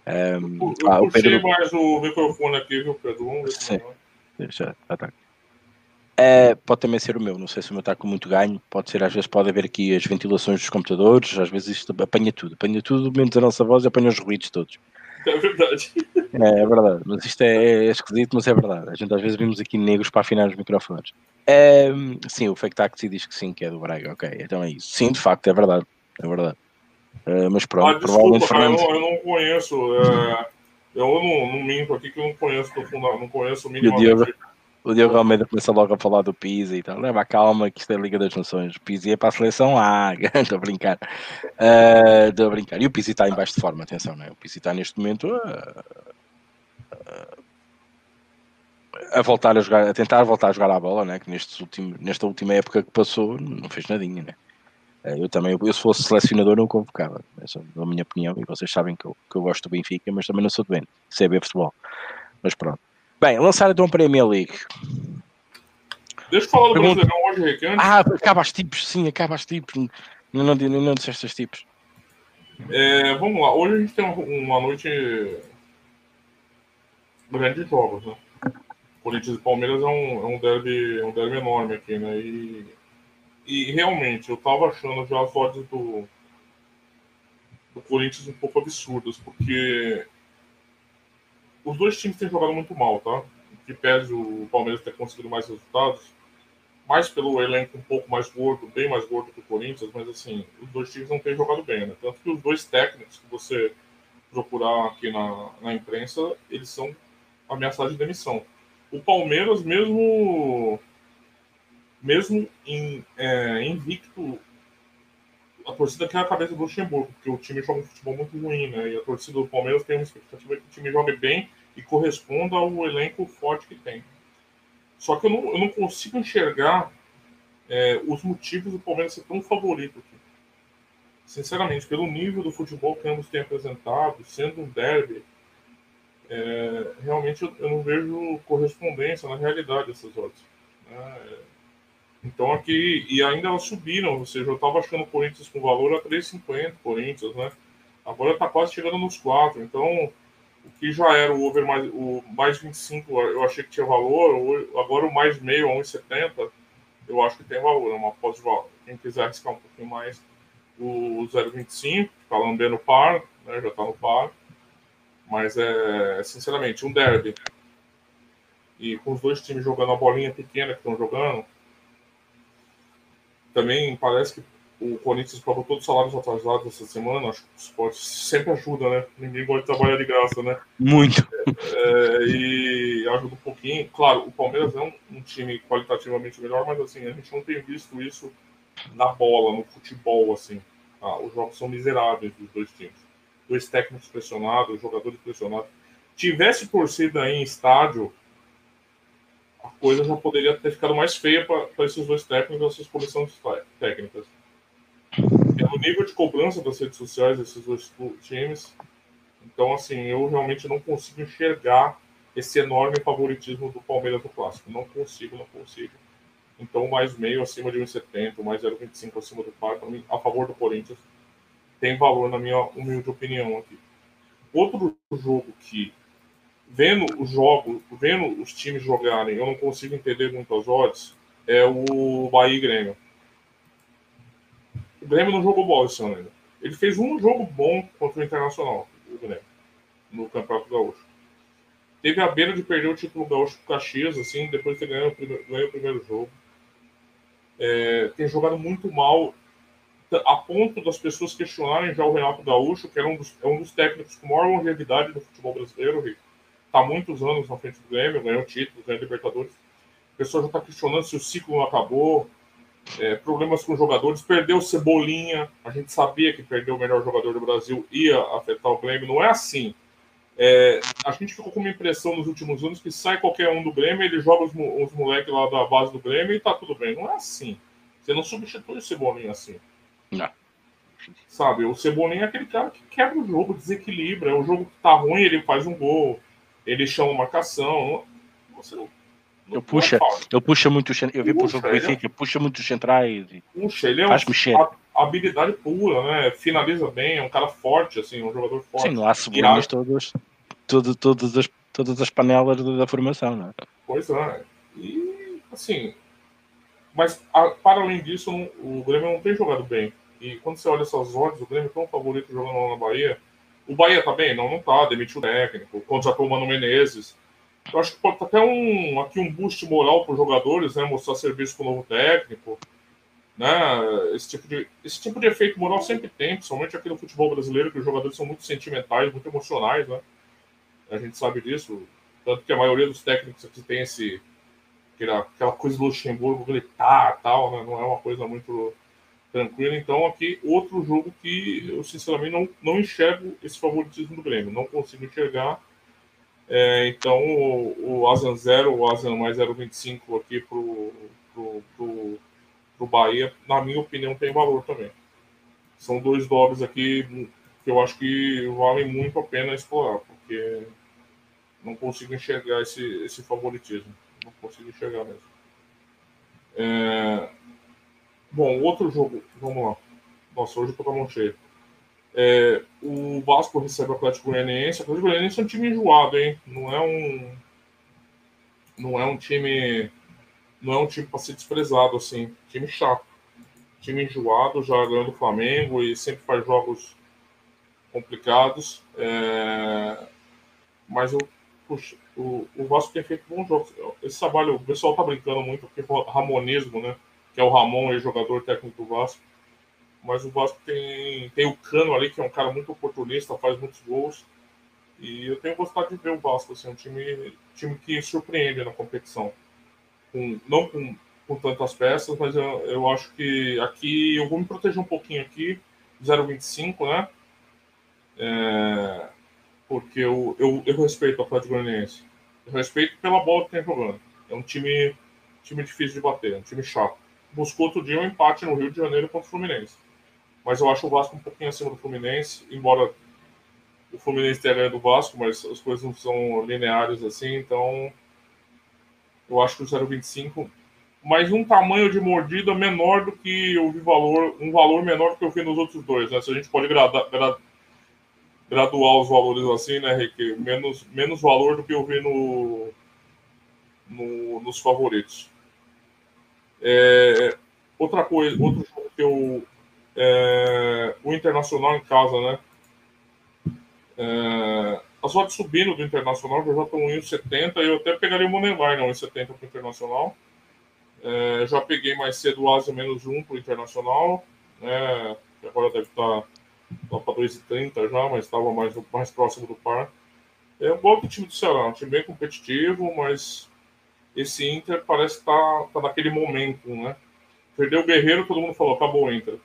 Um, eu, ah, Pedro... mais o microfone aqui, viu, Pedro? Vamos ver Sim. Deixa, tá, É, pode também ser o meu, não sei se o meu está com muito ganho, pode ser, às vezes pode haver aqui as ventilações dos computadores, às vezes isto apanha tudo, apanha tudo, menos a nossa voz e apanha os ruídos todos. É verdade. É, é verdade, mas isto é, é, esquisito, mas é verdade. A gente às vezes vimos aqui negros para afinar os microfones. É, sim, o Fake Taxi diz que sim, que é do Braga, ok, então é isso. Sim, de facto, é verdade, é verdade. Uh, mas pronto, ah, provavelmente Fernando. Eu, eu, não conheço. É, Eu não, não minto aqui que eu não conheço, não conheço minimamente. O Diogo Almeida começa logo a falar do Pizzi e tal. Leva calma, que isto é a Liga das Nações. O Pizzi é para a seleção A. Estou a brincar. Estou a brincar. E o Pizzi está em baixo de forma, atenção, não é? O Pizzi está neste momento a, a, a, voltar a jogar, a tentar voltar a jogar a bola, né? Que neste último, nesta última época que passou, não fez nadinha, né? Eh, eu também, eu, se fosse selecionador, não convocava. Essa é a minha opinião. E vocês sabem que eu, que eu gosto do Benfica, mas também não sou doente. Sei ver futebol. Mas pronto. Bem, lançar então a Premier League. Deixa eu falar do Pergunta... Brasileirão hoje, Rick. Ah, acaba as tipos, sim, acaba as tipos. Não, não, não, não disseste as tipos. É, vamos lá, hoje a gente tem uma, noite grande de jogos, né? Corinthians e Palmeiras é um, é um, derby, é um derby enorme aqui, né? E, e realmente, eu tava achando já as odds do, do Corinthians um pouco absurdas, porque os dois times têm jogado muito mal, tá? Que pese o Palmeiras ter conseguido mais resultados, mais pelo elenco um pouco mais gordo, bem mais gordo que o Corinthians, mas assim, os dois times não têm jogado bem, né? Tanto que os dois técnicos que você procurar aqui na, na imprensa, eles são ameaçados de demissão. O Palmeiras, mesmo mesmo em, é, invicto a torcida quer a cabeça do Luxemburgo, porque o time joga um futebol muito ruim, né? E a torcida do Palmeiras tem uma expectativa que o time jogue bem e corresponda ao elenco forte que tem. Só que eu não, eu não consigo enxergar é, os motivos do Palmeiras ser tão favorito aqui. Sinceramente, pelo nível do futebol que ambos têm apresentado, sendo um derby, é, realmente eu, eu, não vejo correspondência na realidade dessas odds. Né? Então aqui, e ainda elas subiram, ou seja, eu estava achando o Corinthians com valor a 3,50, Corinthians, né? Agora está quase chegando nos 4, então o que já era o over mais, o mais 25, eu achei que tinha valor, agora o mais meio a 1,70, eu acho que tem valor, é uma pós valor. Quem quiser arriscar um pouquinho mais, o 0,25, está lambendo par, né? Já está no par. Mas é, sinceramente, um derby. E com os dois times jogando a bolinha pequena que estão jogando, também parece que o Corinthians pagou todos os salários atrasados essa semana. Acho que o esporte sempre ajuda, né? Ninguém gosta de trabalhar de graça, né? Muito. É, e ajuda um pouquinho. Claro, o Palmeiras é um, um, time qualitativamente melhor, mas assim, a gente não tem visto isso na bola, no futebol, assim. Ah, os jogos são miseráveis dos dois times. Dois técnicos pressionados, jogadores pressionados. Tivesse torcida aí em estádio, a coisa já poderia ter ficado mais feia para esses dois técnicos essas comissões técnicas. Pelo nível de cobrança das redes sociais desses dois times, então, assim, eu realmente não consigo enxergar esse enorme favoritismo do Palmeiras no Clássico. Não consigo, não consigo. Então, mais meio acima de 1,70, mais 0,25 acima do par, para mim, a favor do Corinthians, tem valor, na minha humilde opinião aqui. Outro jogo que vendo os jogos, vendo os times jogarem, eu não consigo entender muito as odds, é o Bahia e Grêmio. O Grêmio não jogou bola esse ano ainda. Ele fez um jogo bom contra o Internacional, o Grêmio, no Campeonato Gaúcho. Teve a beira de perder o título gaúcho pro Caxias, assim, depois de ter ganho o primeiro, o primeiro jogo. É, tem jogado muito mal, a ponto das pessoas questionarem já o Renato Gaúcho, que era um dos, é um dos técnicos com maior longevidade do futebol brasileiro, Rico está muitos anos na frente do Grêmio, ganhou títulos, ganhou Libertadores. O pessoal já está questionando se o ciclo não acabou, é, problemas com jogadores, perdeu o Cebolinha, a gente sabia que perder o melhor jogador do Brasil ia afetar o Grêmio, não é assim. É, a gente ficou com uma impressão nos últimos anos que sai qualquer um do Grêmio, ele joga os, os moleques lá da base do Grêmio e tá tudo bem. Não é assim. Você não substitui o Cebolinha assim. Não. Sabe, o Cebolinha é aquele cara que quebra o jogo, desequilibra. É o jogo que tá ruim, ele faz um gol ele chama marcação. Você não. não eu puxa, eu puxa muito, eu vi puxa, pro jogo Benfica, é... puxa muito centrais. Puxa, ele é faz um, mexer. habilidade pura, né? Finaliza bem, é um cara forte, assim, um jogador forte. Sim, lá subimos todos, todo, todas, as, todas as panelas da, da formação, né? Pois é. E, assim, mas a, para além disso, o Grêmio não tem jogado bem. E quando você olha essas odds, o Grêmio é tão favorito jogando lá na Bahia. O Bahia tá? Não, não tá. Demitiu o técnico, contratou o Mano Menezes. Eu acho que pode ter até um, aqui um boost moral para os jogadores, né? Mostrar serviço para o novo técnico. Né? Esse, tipo de, esse tipo de efeito moral sempre tem, principalmente aqui no futebol brasileiro, que os jogadores são muito sentimentais, muito emocionais, né? A gente sabe disso. Tanto que a maioria dos técnicos aqui tem esse, aquela, aquela coisa do Luxemburgo gritar tal, né? Não é uma coisa muito tranquila. Então, aqui, outro jogo que eu, sinceramente, não, não enxergo esse favoritismo do Grêmio. Não consigo enxergar. É, então, o, o Asan 0, o Asan mais 0,25 aqui pro, pro, pro, pro Bahia, na minha opinião, tem valor também. São dois dobres aqui que eu acho que valem muito a pena explorar, porque não consigo enxergar esse, esse favoritismo. Não consigo enxergar mesmo. É... Bom, outro jogo, vamos lá. Nossa, hoje eu tô com a mão cheia. É, o Vasco recebe o Atlético Goianiense. O Atlético Goianiense é um time enjoado, hein? Não é um. Não é um time. Não é um time para ser desprezado, assim. Time chato. Time enjoado, já ganhando o Flamengo e sempre faz jogos complicados. É... Mas eu, puxa, o, o Vasco tem feito bons jogos. Esse trabalho, o pessoal tá brincando muito porque é ramonismo, né? Que é o Ramon, jogador técnico do Vasco. Mas o Vasco tem, tem o Cano ali, que é um cara muito oportunista, faz muitos gols. E eu tenho gostado de ver o Vasco, assim, um time, time que surpreende na competição. Com, não com, com tantas peças, mas eu, eu acho que aqui eu vou me proteger um pouquinho aqui, 0,25, né? É, porque eu, eu, eu respeito o Atlético Goianiense. Eu respeito pela bola que tem jogando. É um time, time difícil de bater, é um time chato. Buscou outro dia um empate no Rio de Janeiro contra o Fluminense. Mas eu acho o Vasco um pouquinho acima do Fluminense, embora o Fluminense tenha ganho do Vasco, mas as coisas não são lineares assim, então eu acho que o 0,25 mas um tamanho de mordida menor do que eu vi valor, um valor menor do que eu vi nos outros dois, né? Se a gente pode graduar os valores assim, né, Rick? Menos, menos valor do que eu vi no, no nos favoritos. É, outra coisa, outro jogo que eu. É, o Internacional em casa, né? É, as odds subindo do Internacional, já estão em 1,70 e eu até pegaria o Moneyline 1,70 para o Internacional. É, já peguei mais cedo o Asa menos 1 para o Internacional, né? Agora deve estar lá para 2,30 já, mas estava mais, mais próximo do par. É um bom time do Ceará, um time bem competitivo, mas esse Inter parece estar tá, tá naquele momento, né? Perdeu o Guerreiro, todo mundo falou, acabou o Inter.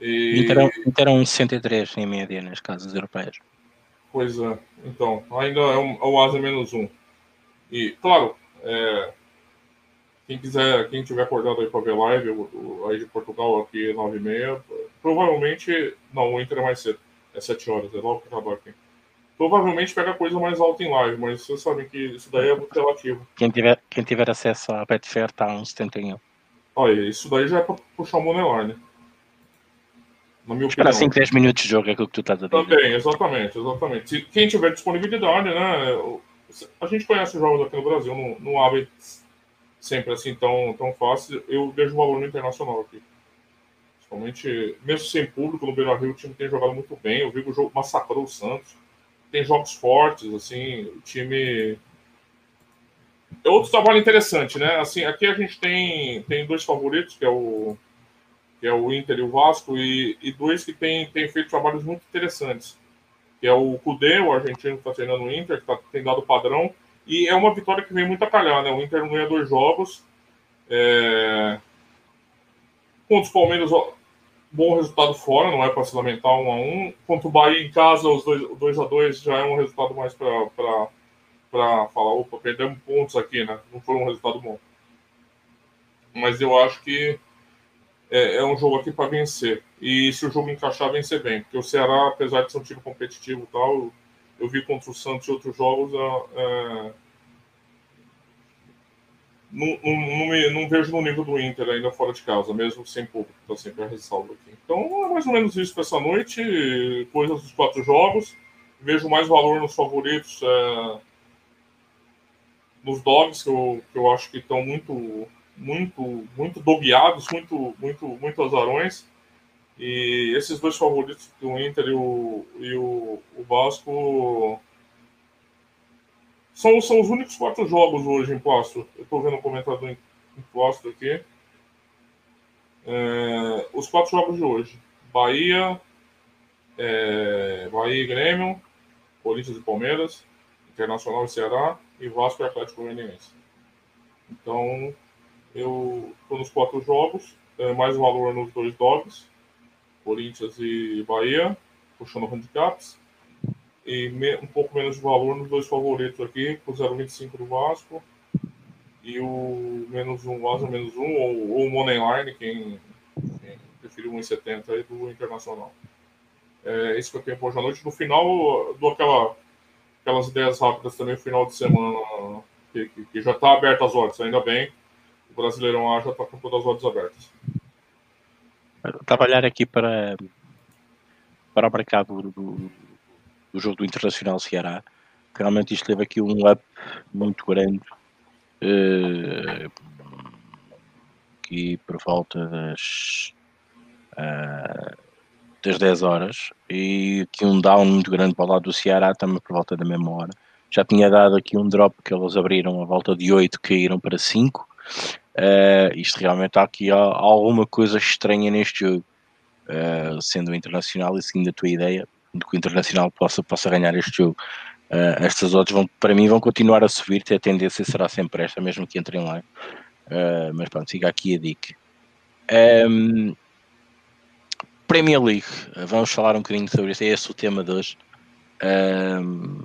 E... Inter, é Inter é um 63 em média nas casas europeias. Pois é, então, ainda é, um, é o Asa menos um. E, claro, é, quem quiser, quem tiver acordado aí para ver live, o, o, aí de Portugal aqui 9 e meia, provavelmente, não, o Inter é mais cedo, é 7 horas, é logo que acabar aqui provavelmente pega coisa mais alta em live, mas vocês sabem que isso daí é muito relativo. Quem tiver, quem tiver acesso à Betfair tá uns 71. Olha, isso daí já é para puxar o Moneyline. Na minha Espera opinião. 5, 10 minutos de jogo é aquilo que tu a dizer. Também, exatamente, exatamente. Se, quem tiver disponibilidade, né? A gente conhece os jogos aqui no Brasil, não, não abre sempre assim tão, tão fácil. Eu vejo valor no internacional aqui. Principalmente, mesmo sem público, no Beira Rio o time tem jogado muito bem. Eu vi que o jogo massacrou o Santos tem jogos fortes, assim, o time. É outro trabalho interessante, né? Assim, aqui a gente tem, tem dois favoritos, que é o, que é o Inter e o Vasco, e, e dois que têm tem feito trabalhos muito interessantes. Que é o Cudê, o argentino que está treinando o Inter, que tá, tem dado padrão, e é uma vitória que vem muito a calhar, né? O Inter ganha dois jogos. É... Contra os Palmeiras, bom resultado fora, não é para se lamentar um a um. Contra o Bahia em casa, os 2 a 2 já é um resultado mais para falar, opa, perdemos pontos aqui, né? Não foi um resultado bom. Mas eu acho que é, é um jogo aqui para vencer. E se o jogo encaixar, vencer bem. Porque o Ceará, apesar de ser um time competitivo e tal, eu, eu vi contra o Santos e outros jogos, é, é não, não, não, vejo no nível do Inter ainda fora de casa, mesmo sem público, tá sempre a ressalva aqui. Então é mais ou menos isso para essa noite, coisas dos quatro jogos. Vejo mais valor nos favoritos, é, nos dogs, que eu, que eu acho que estão muito, muito, muito dogueados, muito, muito, muito azarões. E esses dois favoritos, o Inter e o, e o, o Vasco, são, são os únicos quatro jogos hoje em Posto. Eu estou vendo um comentário em, em aqui. É, os quatro jogos de hoje. Bahia, é, Bahia e Grêmio, Corinthians e Palmeiras, Internacional e Ceará, e Vasco e Atlético Goianiense. Então, eu estou nos quatro jogos, é, mais valor nos dois dogs, Corinthians e Bahia, puxando handicaps, e me, um pouco menos de valor nos dois favoritos aqui, o 0,25 do Vasco e o menos um, Asa menos um, ou, ou Moneyline, quem, quem preferiu 1,70 aí do Internacional. É isso que eu tenho hoje à noite. No final, dou aquela, aquelas ideias rápidas também, final de semana, que, que, que já está aberto as odds, ainda bem. O Brasileirão A já está com todas as odds abertas. Trabalhar aqui para, para o mercado do, do jogo do Internacional Ceará. Realmente isto teve aqui um up muito grande. Uh, aqui por volta das, uh, das 10 horas e aqui um down muito grande para o lado do Ceará também por volta da mesma hora já tinha dado aqui um drop que eles abriram a volta de 8 caíram para 5 uh, isto realmente há aqui alguma coisa estranha neste jogo uh, sendo internacional e seguindo a tua ideia de que o Internacional possa, possa ganhar este jogo. Uh, estas odds vão, para mim vão continuar a subir, a tendência será sempre esta, mesmo que entrem lá. Uh, mas pronto, siga aqui a dica. Um, Premier League, vamos falar um bocadinho sobre isso, é esse o tema de hoje. Um,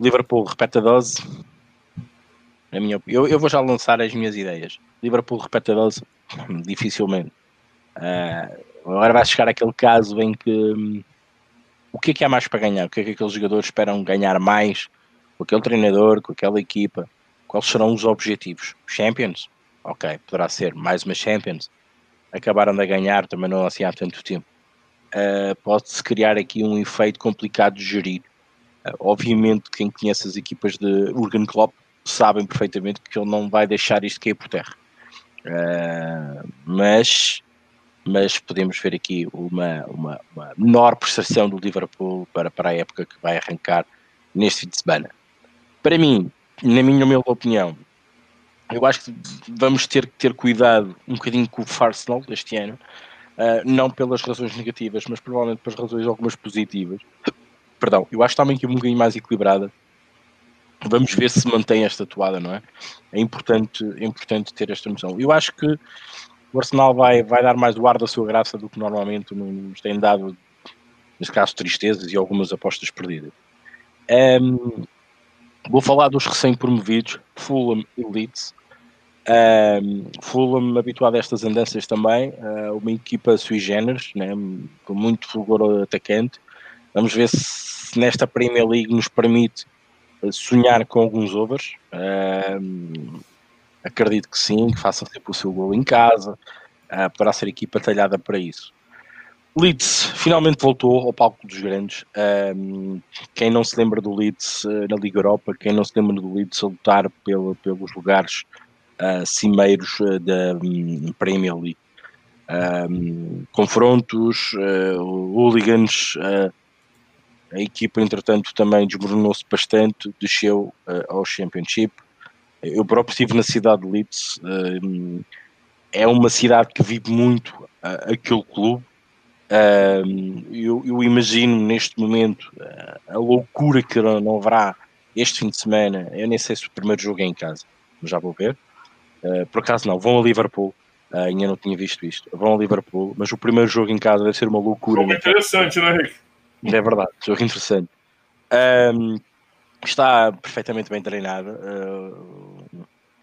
Liverpool repete a dose. Na minha, eu, eu vou já lançar as minhas ideias. Liverpool repete a dose, dificilmente. Uh, agora vai chegar aquele caso em que hum, o que é que há mais para ganhar? O que é que aqueles jogadores esperam ganhar mais com aquele treinador, com aquela equipa? Quais serão os objetivos? Champions? Ok, poderá ser mais uma Champions. Acabaram de ganhar também não assim há tanto tempo. Uh, Pode-se criar aqui um efeito complicado de gerir. Uh, obviamente, quem conhece as equipas de Urgen Klopp sabem perfeitamente que ele não vai deixar isto cair por terra. Uh, mas mas podemos ver aqui uma, uma, uma menor prestação do Liverpool para, para a época que vai arrancar neste fim de semana. Para mim, na minha humilde opinião, eu acho que vamos ter que ter cuidado um bocadinho com o Arsenal deste ano, uh, não pelas razões negativas, mas provavelmente pelas razões algumas positivas. Perdão, eu acho também que é um bocadinho mais equilibrada. Vamos ver se mantém esta toada, não é? É importante, é importante ter esta noção. Eu acho que o Arsenal vai, vai dar mais do ar da sua graça do que normalmente nos tem dado, nesse caso, tristezas e algumas apostas perdidas. Um, vou falar dos recém-promovidos, Fulham e Leeds. Um, Fulham habituado a estas andanças também, uh, uma equipa sui generis, né, com muito fulgor atacante. Vamos ver se nesta Premier League nos permite sonhar com alguns overs. Um, acredito que sim, que façam sempre o seu gol em casa, uh, poderá ser equipa talhada para isso. Leeds finalmente voltou ao palco dos grandes. Um, quem não se lembra do Leeds uh, na Liga Europa, quem não se lembra do Leeds a lutar pelo, pelos lugares uh, cimeiros uh, da um, Premier League. Um, confrontos, uh, hooligans, a equipa entretanto também desmoronou-se bastante, desceu ao Championship. Eu próprio estive na cidade de Leeds. Um, é uma cidade que vive muito uh, aquele clube. Um, eu, eu, imagino neste momento uh, a loucura que não haverá este fim de semana. Eu nem sei se o primeiro jogo é em casa, mas já vou ver. Uh, por acaso não, vão a Liverpool. Uh, ainda não tinha visto isto. Vão a Liverpool, mas o primeiro jogo em casa deve ser uma loucura. Jogo interessante, não é, Rick? É verdade, jogo interessante. Um, está perfeitamente bem treinado, uh,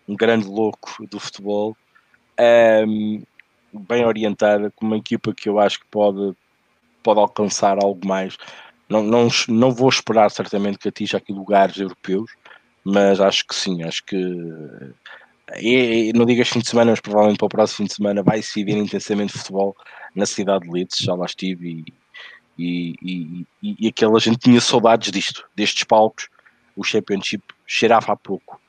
um grande louco do futebol, um, bem orientada, com uma equipa que eu acho que pode, pode alcançar algo mais. Não, não, não vou esperar certamente que atinja aqui lugares europeus, mas acho que sim, acho que e, não digas fim de semana, mas provavelmente para o próximo fim de semana vai se viver intensamente futebol na cidade de Leeds, já lá estive e, e, e, e aquela gente tinha saudades disto, destes palcos o Championship cheirava a pouco.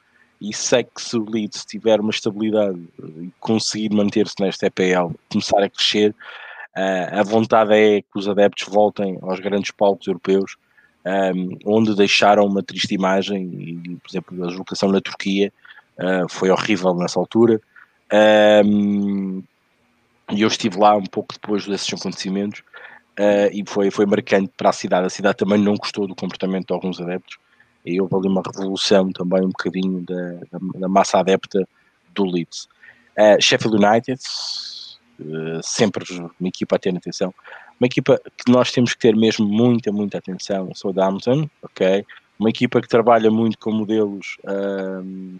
E sei que se o Leeds tiver uma estabilidade e conseguir manter-se nesta EPL, começar a crescer, uh, a vontade é que os adeptos voltem aos grandes palcos europeus, ehm, onde deixaram uma triste imagem, e, por exemplo, a deslocação na Turquia uh, foi horrível nessa altura. Ehm, e eu estive lá um pouco depois desses acontecimentos uh, e foi, foi marcante para a cidade. A cidade também não gostou do comportamento de alguns adeptos e houve ali uma revolução também um bocadinho da, da, massa adepta do Leeds. Uh, Sheffield United, uh, sempre uma equipa a ter atenção, uma equipa que nós temos que ter mesmo muita, muita atenção, Southampton, ok? Uma equipa que trabalha muito com modelos, um,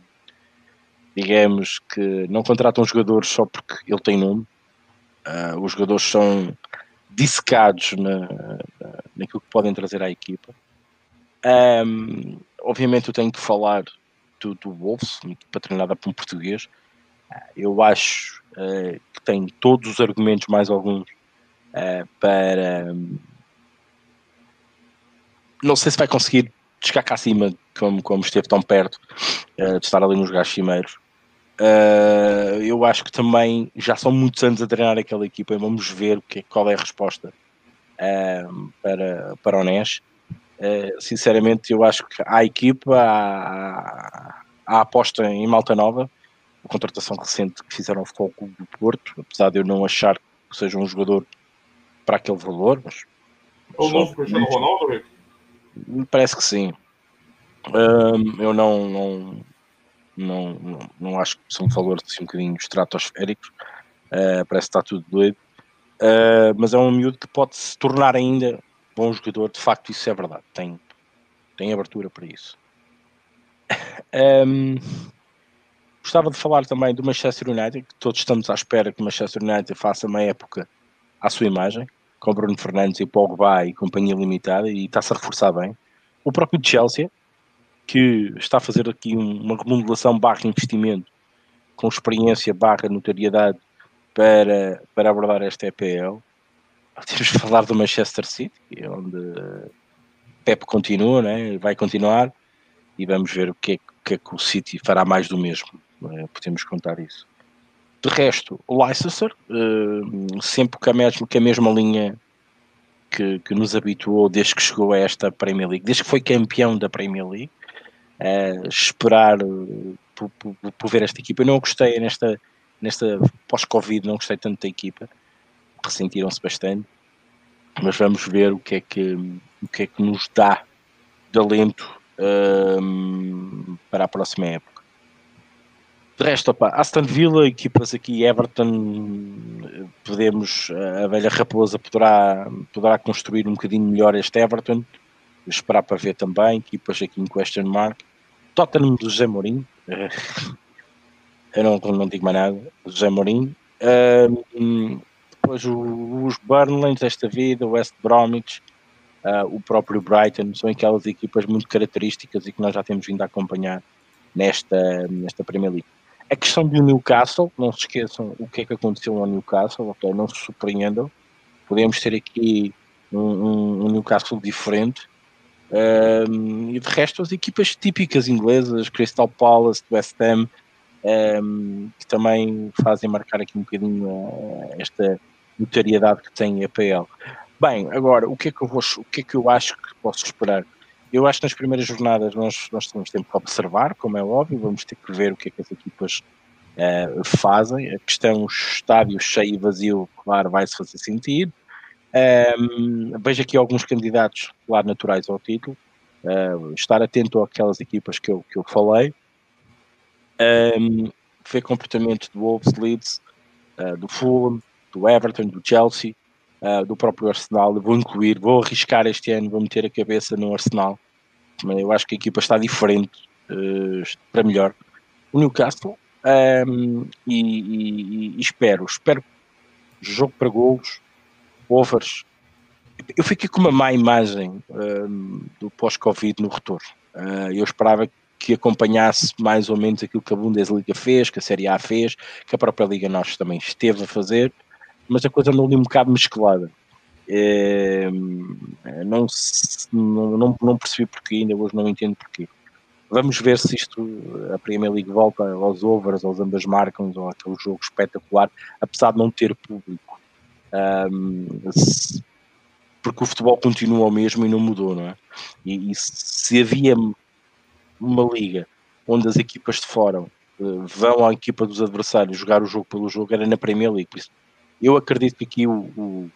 digamos, que não contratam jogadores só porque ele tem nome, uh, os jogadores são dissecados na, na, naquilo que podem trazer à equipa. Um, obviamente eu tenho que falar do, do Wolves, treinada por um português. Eu acho uh, que tem todos os argumentos, mais alguns, uh, para. Um, não sei se vai conseguir chegar cá acima, como, como esteve tão perto uh, de estar ali nos gajos cimeiros. eu acho que também já são muitos anos a treinar aquela equipa e vamos ver que, qual é a resposta para, para o NES. Uh, sinceramente, eu acho que a equipa, a, a aposta em Malta Nova, a contratação recente que fizeram com o Clube do Porto, apesar de eu não achar que seja um jogador para aquele valor, mas. O novo Cristiano Ronaldo, Rick? Parece que sim. Eu não, não, não, não, não acho que são valores assim, um bocadinho estratosféricos. Uh, parece que está tudo doido. Uh, mas é um miúdo que pode se tornar ainda bom jogador, de facto isso é verdade, tem, tem abertura para isso. um, gostava de falar também do Manchester United, que todos estamos à espera que o Manchester United faça uma época à sua imagem, com Bruno Fernandes e Pogba e companhia limitada, e está-se a reforçar bem. O próprio Chelsea, que está a fazer aqui uma remodelação barra investimento, com experiência barra notariedade para, para abordar esta EPL que falar do Manchester City, onde Pep continua, né? vai continuar, e vamos ver o que é, que, é que o City fará mais do mesmo. É? Podemos contar isso. De resto, o Leicester, uh, sempre com a, mesma, com a mesma linha que, que, nos habituou desde que chegou a esta Premier League, desde que foi campeão da Premier League, uh, esperar uh, por, por, ver esta equipa. Eu não gostei nesta, nesta pós-Covid, não gostei tanto da equipa ressentiram-se bastante, mas vamos ver o que é que, o que, é que nos dá de alento um, para a próxima época. De resto, opa, Aston Villa, equipas aqui, Everton, podemos, a velha raposa poderá, poderá construir um bocadinho melhor este Everton, esperar para ver também, equipas aqui em question mark. Tottenham do José Mourinho, eu não, não digo mais nada, José Mourinho. Um, depois os Burnley desta vida, o West Bromwich, uh, o próprio Brighton, são aquelas equipas muito características e que nós já temos vindo a acompanhar nesta, nesta Premier League. A questão do Newcastle, não se esqueçam o que é que aconteceu no Newcastle, ok? Não se surpreendam. Podemos ter aqui um, um, um Newcastle diferente. Um, e de resto, as equipas típicas inglesas, Crystal Palace, West Ham, que também fazem marcar aqui um bocadinho uh, esta, notariedade que tem a PL. Bem, agora, o que é que eu, vou, o que é que eu acho que posso esperar? Eu acho que nas primeiras jornadas nós, nós temos tempo para observar, como é óbvio, vamos ter que ver o que é que as equipas uh, fazem. A questão estádio cheio e vazio, claro, vai-se fazer sentido. Um, vejo aqui alguns candidatos, claro, naturais ao título. Uh, estar atento àquelas equipas que eu, que eu falei. Um, ver comportamento do Wolves, Leeds, uh, do Fulham, do Everton, do Chelsea, uh, do próprio Arsenal. vou incluir, vou arriscar este ano, vou meter a cabeça no Arsenal. Eu acho que a equipa está diferente uh, para melhor. O Newcastle um, e, e, e, espero, espero jogo para golos, overs. Eu fiquei com uma má imagem um, do pós-Covid no retorno. Uh, eu esperava que acompanhasse mais ou menos aquilo que a Bundesliga fez, que a Série A fez, que a própria Liga Nós também esteve a fazer, mas a coisa andou ali um bocado mesclada. É, não, não, não percebi porquê, ainda hoje não entendo porquê. Vamos ver se isto, a Premier League volta aos overs, aos ambas marcam, ou aquele jogo espetacular, apesar de não ter público. Um, se, porque o futebol continua o mesmo e não mudou, não é? E, e se havia uma liga onde as equipas de fora uh, vão à equipa dos adversários jogar o jogo pelo jogo, era na Premier League. Por isso, eu acredito que aqui o, o,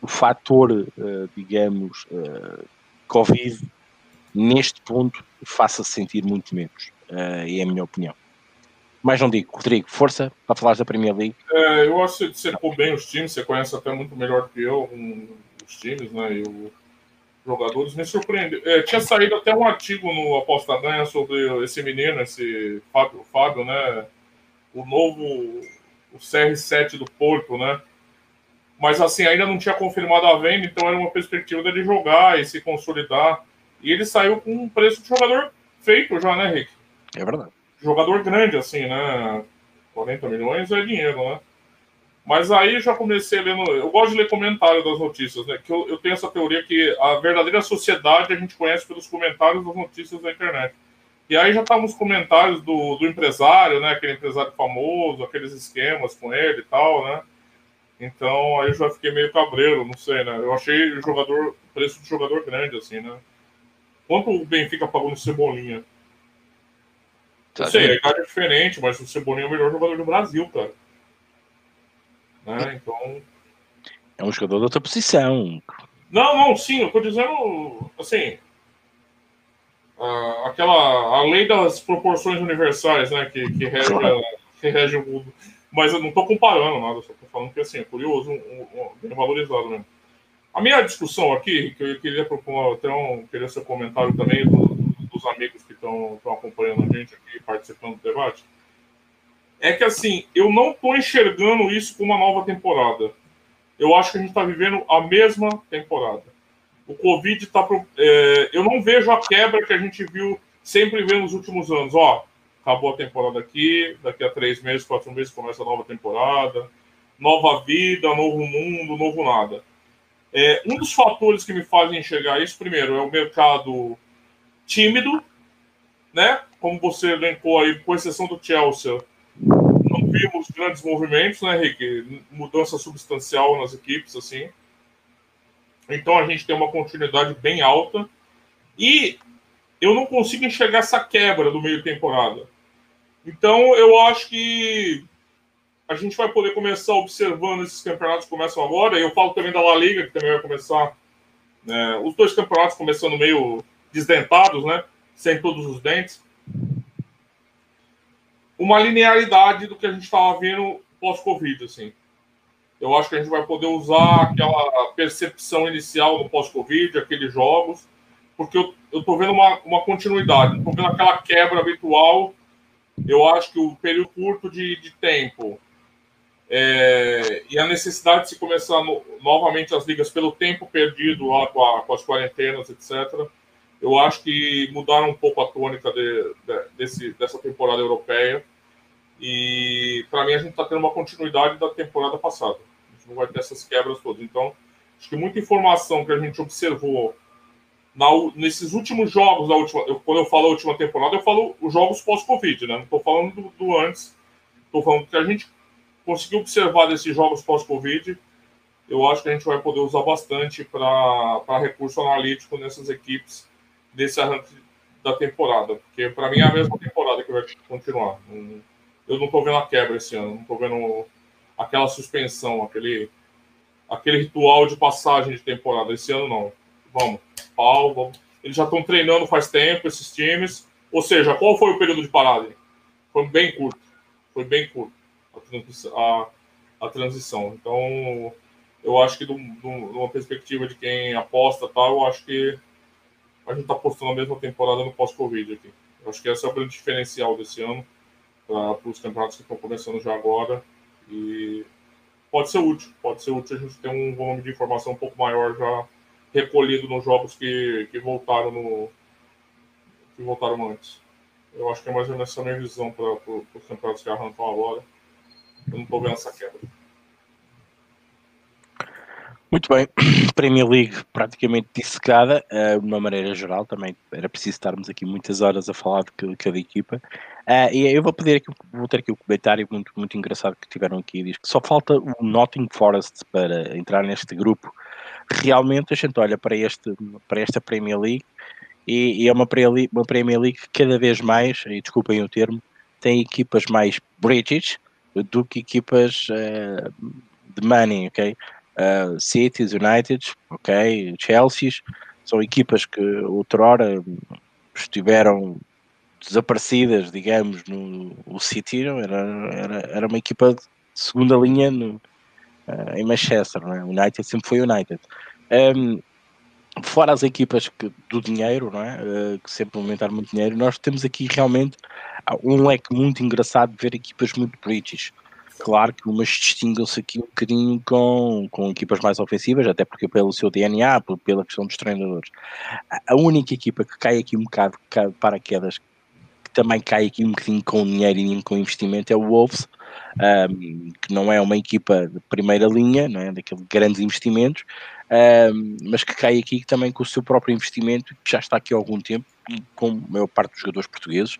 o fator, uh, digamos, uh, Covid, neste ponto, faça-se sentir muito menos. Uh, é a minha opinião. Mais não digo, Rodrigo, força para falar da Premier League. É, eu acho que você secou bem os times, você conhece até muito melhor que eu um, os times, né? E os jogadores. Me surpreendeu. É, tinha saído até um artigo no Aposta Ganha sobre esse menino, esse Fábio, Fábio né? O novo o CR7 do Porto, né? Mas assim, ainda não tinha confirmado a venda, então era uma perspectiva dele jogar e se consolidar. E ele saiu com um preço de jogador feito já, né, Rick? É verdade. Jogador grande, assim, né? 40 milhões é dinheiro, né? Mas aí já comecei lendo. Eu gosto de ler comentários das notícias, né? Que eu, eu tenho essa teoria que a verdadeira sociedade a gente conhece pelos comentários das notícias da internet. E aí já estavam os comentários do, do empresário, né? Aquele empresário famoso, aqueles esquemas com ele e tal, né? Então aí eu já fiquei meio cabreiro, não sei, né? Eu achei o jogador, preço de jogador grande, assim, né? Quanto o Benfica pagou no Cebolinha? Tá não sei, a idade é diferente, mas o Cebolinha é o melhor jogador do Brasil, cara. Né? Então. É um jogador da outra posição. Não, não, sim, eu tô dizendo assim. Aquela. A lei das proporções universais, né? Que, que, rege, que rege o mundo. Mas eu não estou comparando nada, só estou falando que assim, é curioso, um, um, bem valorizado mesmo. A minha discussão aqui, que eu queria propor até um, queria seu comentário também do, dos amigos que estão acompanhando a gente aqui, participando do debate, é que assim, eu não estou enxergando isso como uma nova temporada. Eu acho que a gente está vivendo a mesma temporada. O Covid está. É, eu não vejo a quebra que a gente viu, sempre vê nos últimos anos. Ó, acabou a temporada aqui, daqui a três meses, quatro meses começa a nova temporada, nova vida, novo mundo, novo nada. É, um dos fatores que me fazem enxergar isso, primeiro, é o mercado tímido, né? Como você elencou aí, com exceção do Chelsea, não vimos grandes movimentos, né, Henrique? Mudança substancial nas equipes, assim. Então a gente tem uma continuidade bem alta. E eu não consigo enxergar essa quebra do meio temporada. Então, eu acho que a gente vai poder começar observando esses campeonatos que começam agora. Eu falo também da La Liga, que também vai começar. Né, os dois campeonatos começando meio desdentados, né? Sem todos os dentes. Uma linearidade do que a gente estava vendo pós-Covid, assim. Eu acho que a gente vai poder usar aquela percepção inicial do pós-Covid, aqueles jogos, porque eu, estou vendo uma, uma continuidade, estou vendo aquela quebra habitual eu acho que o período curto de, de tempo é, e a necessidade de se começar no, novamente as ligas pelo tempo perdido lá com, a, com, as quarentenas, etc., eu acho que mudaram um pouco a tônica de, de, desse, dessa temporada europeia. E para mim a gente está tendo uma continuidade da temporada passada. Não vai ter essas quebras todas. Então, acho que muita informação que a gente observou na, nesses últimos jogos da última. Eu, quando eu falo última temporada, eu falo os jogos pós-Covid, né? Não estou falando do, do antes. Estou falando que a gente conseguiu observar desses jogos pós-Covid. Eu acho que a gente vai poder usar bastante para recurso analítico nessas equipes desse arranque da temporada. Porque para mim é a mesma temporada que vai continuar. Eu não estou vendo a quebra esse ano, não estou vendo aquela suspensão, aquele, aquele ritual de passagem de temporada. Esse ano não. Vamos pau. Vamos... Eles já estão treinando faz tempo, esses times. Ou seja, qual foi o período de parada? Foi bem curto. Foi bem curto a, a, a transição. Então, eu acho que, de uma perspectiva de quem aposta, tal, eu acho que a gente está apostando a mesma temporada no pós-Covid aqui. Eu acho que esse é o grande diferencial desse ano para os campeonatos que estão começando já agora. E pode ser útil, pode ser útil a gente ter um volume de informação um pouco maior já recolhido nos jogos que, que voltaram no que voltaram antes. Eu acho que é mais ou menos essa minha visão para os campeonatos que arrancam agora. Eu não estou vendo essa quebra. Muito bem, Premier League praticamente dissecada, uh, de uma maneira geral, também era preciso estarmos aqui muitas horas a falar de cada equipa. Uh, e eu vou pedir aqui, vou ter aqui um comentário muito, muito engraçado que tiveram aqui, diz que só falta o Notting Forest para entrar neste grupo realmente a gente olha para, este, para esta Premier League e, e é uma Premier, uma Premier League que cada vez mais, e desculpem o termo, tem equipas mais British do que equipas uh, de money, ok? Uh, Cities, United, ok, Chelsea, são equipas que outrora estiveram desaparecidas, digamos, no o City? Era, era, era uma equipa de segunda linha no, uh, em Manchester, não é? United sempre foi United. Um, fora as equipas que, do dinheiro, não é? Uh, que sempre aumentaram muito dinheiro, nós temos aqui realmente um leque muito engraçado de ver equipas muito British. Claro que umas distinguem-se aqui um bocadinho com, com equipas mais ofensivas, até porque pelo seu DNA, pela questão dos treinadores. A única equipa que cai aqui um bocado para quedas, que também cai aqui um bocadinho com dinheiro e com investimento, é o Wolves, um, que não é uma equipa de primeira linha, não é? daqueles grandes investimentos, um, mas que cai aqui também com o seu próprio investimento, que já está aqui há algum tempo, com a maior parte dos jogadores portugueses,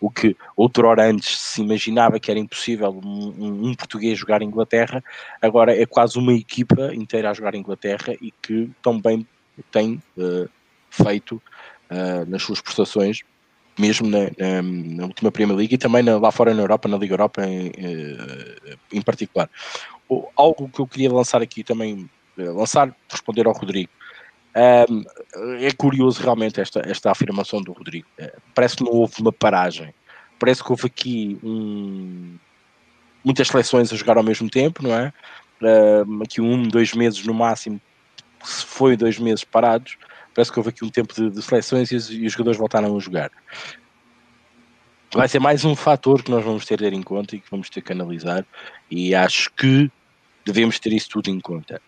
o que outrora antes se imaginava que era impossível um, um, português jogar Inglaterra, agora é quase uma equipa inteira a jogar Inglaterra e que também tem uh, feito uh, nas suas prestações mesmo na, na, na, última Premier League e também na, lá fora na Europa, na Liga Europa em, eh, em particular. Algo que eu queria lançar aqui também, lançar, responder ao Rodrigo. É curioso realmente esta, esta afirmação do Rodrigo. Eh, parece que não houve uma paragem. Parece que houve aqui um, muitas seleções a jogar ao mesmo tempo, não é? Aqui um, dois meses no máximo, se foi dois meses parados, parece que houve aqui um tempo de, de seleções e os, e os, jogadores voltaram a jogar. Vai ser mais um fator que nós vamos ter, ter em conta e que vamos ter que analisar, e acho que devemos ter isso tudo em conta.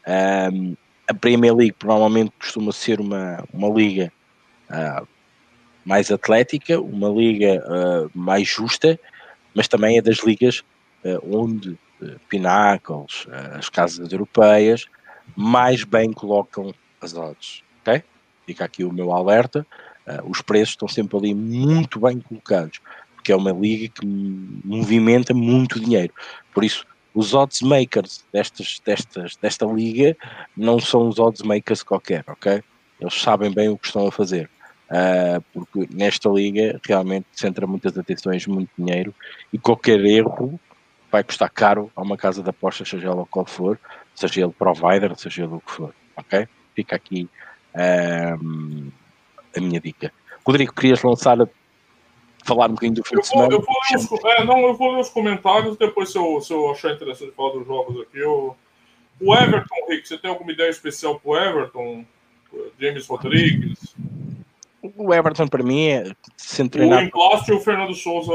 Um, a Premier League provavelmente costuma ser uma, uma liga uh, mais atlética, uma liga uh, mais justa, mas também é das ligas uh, onde Pinnacles, as casas europeias, mais bem colocam as odds. ok? fica aqui o meu alerta, os preços estão sempre ali muito bem colocados, porque é uma liga que movimenta muito dinheiro. Por isso, os odds makers destas, destas, desta liga não são os odds makers qualquer, ok? Eles sabem bem o que estão a fazer. Uh, porque nesta liga realmente centra muitas atenções, muito dinheiro e qualquer erro vai custar caro a uma casa de apostas, seja ela qual for, seja ele provider, seja ele o que for, ok? Fica aqui um, a minha dica. Rodrigo, querias lançar, falar um bocadinho do fim eu de semana? eu, vou os, é, não, eu vou ler os comentários, depois se eu, se eu achar interessante falar dos jogos aqui, eu... O Everton, Rick, você tem alguma ideia especial pro Everton? James Rodrigues? O Everton, para mim, é sendo treinado... O Implast e o Fernando Souza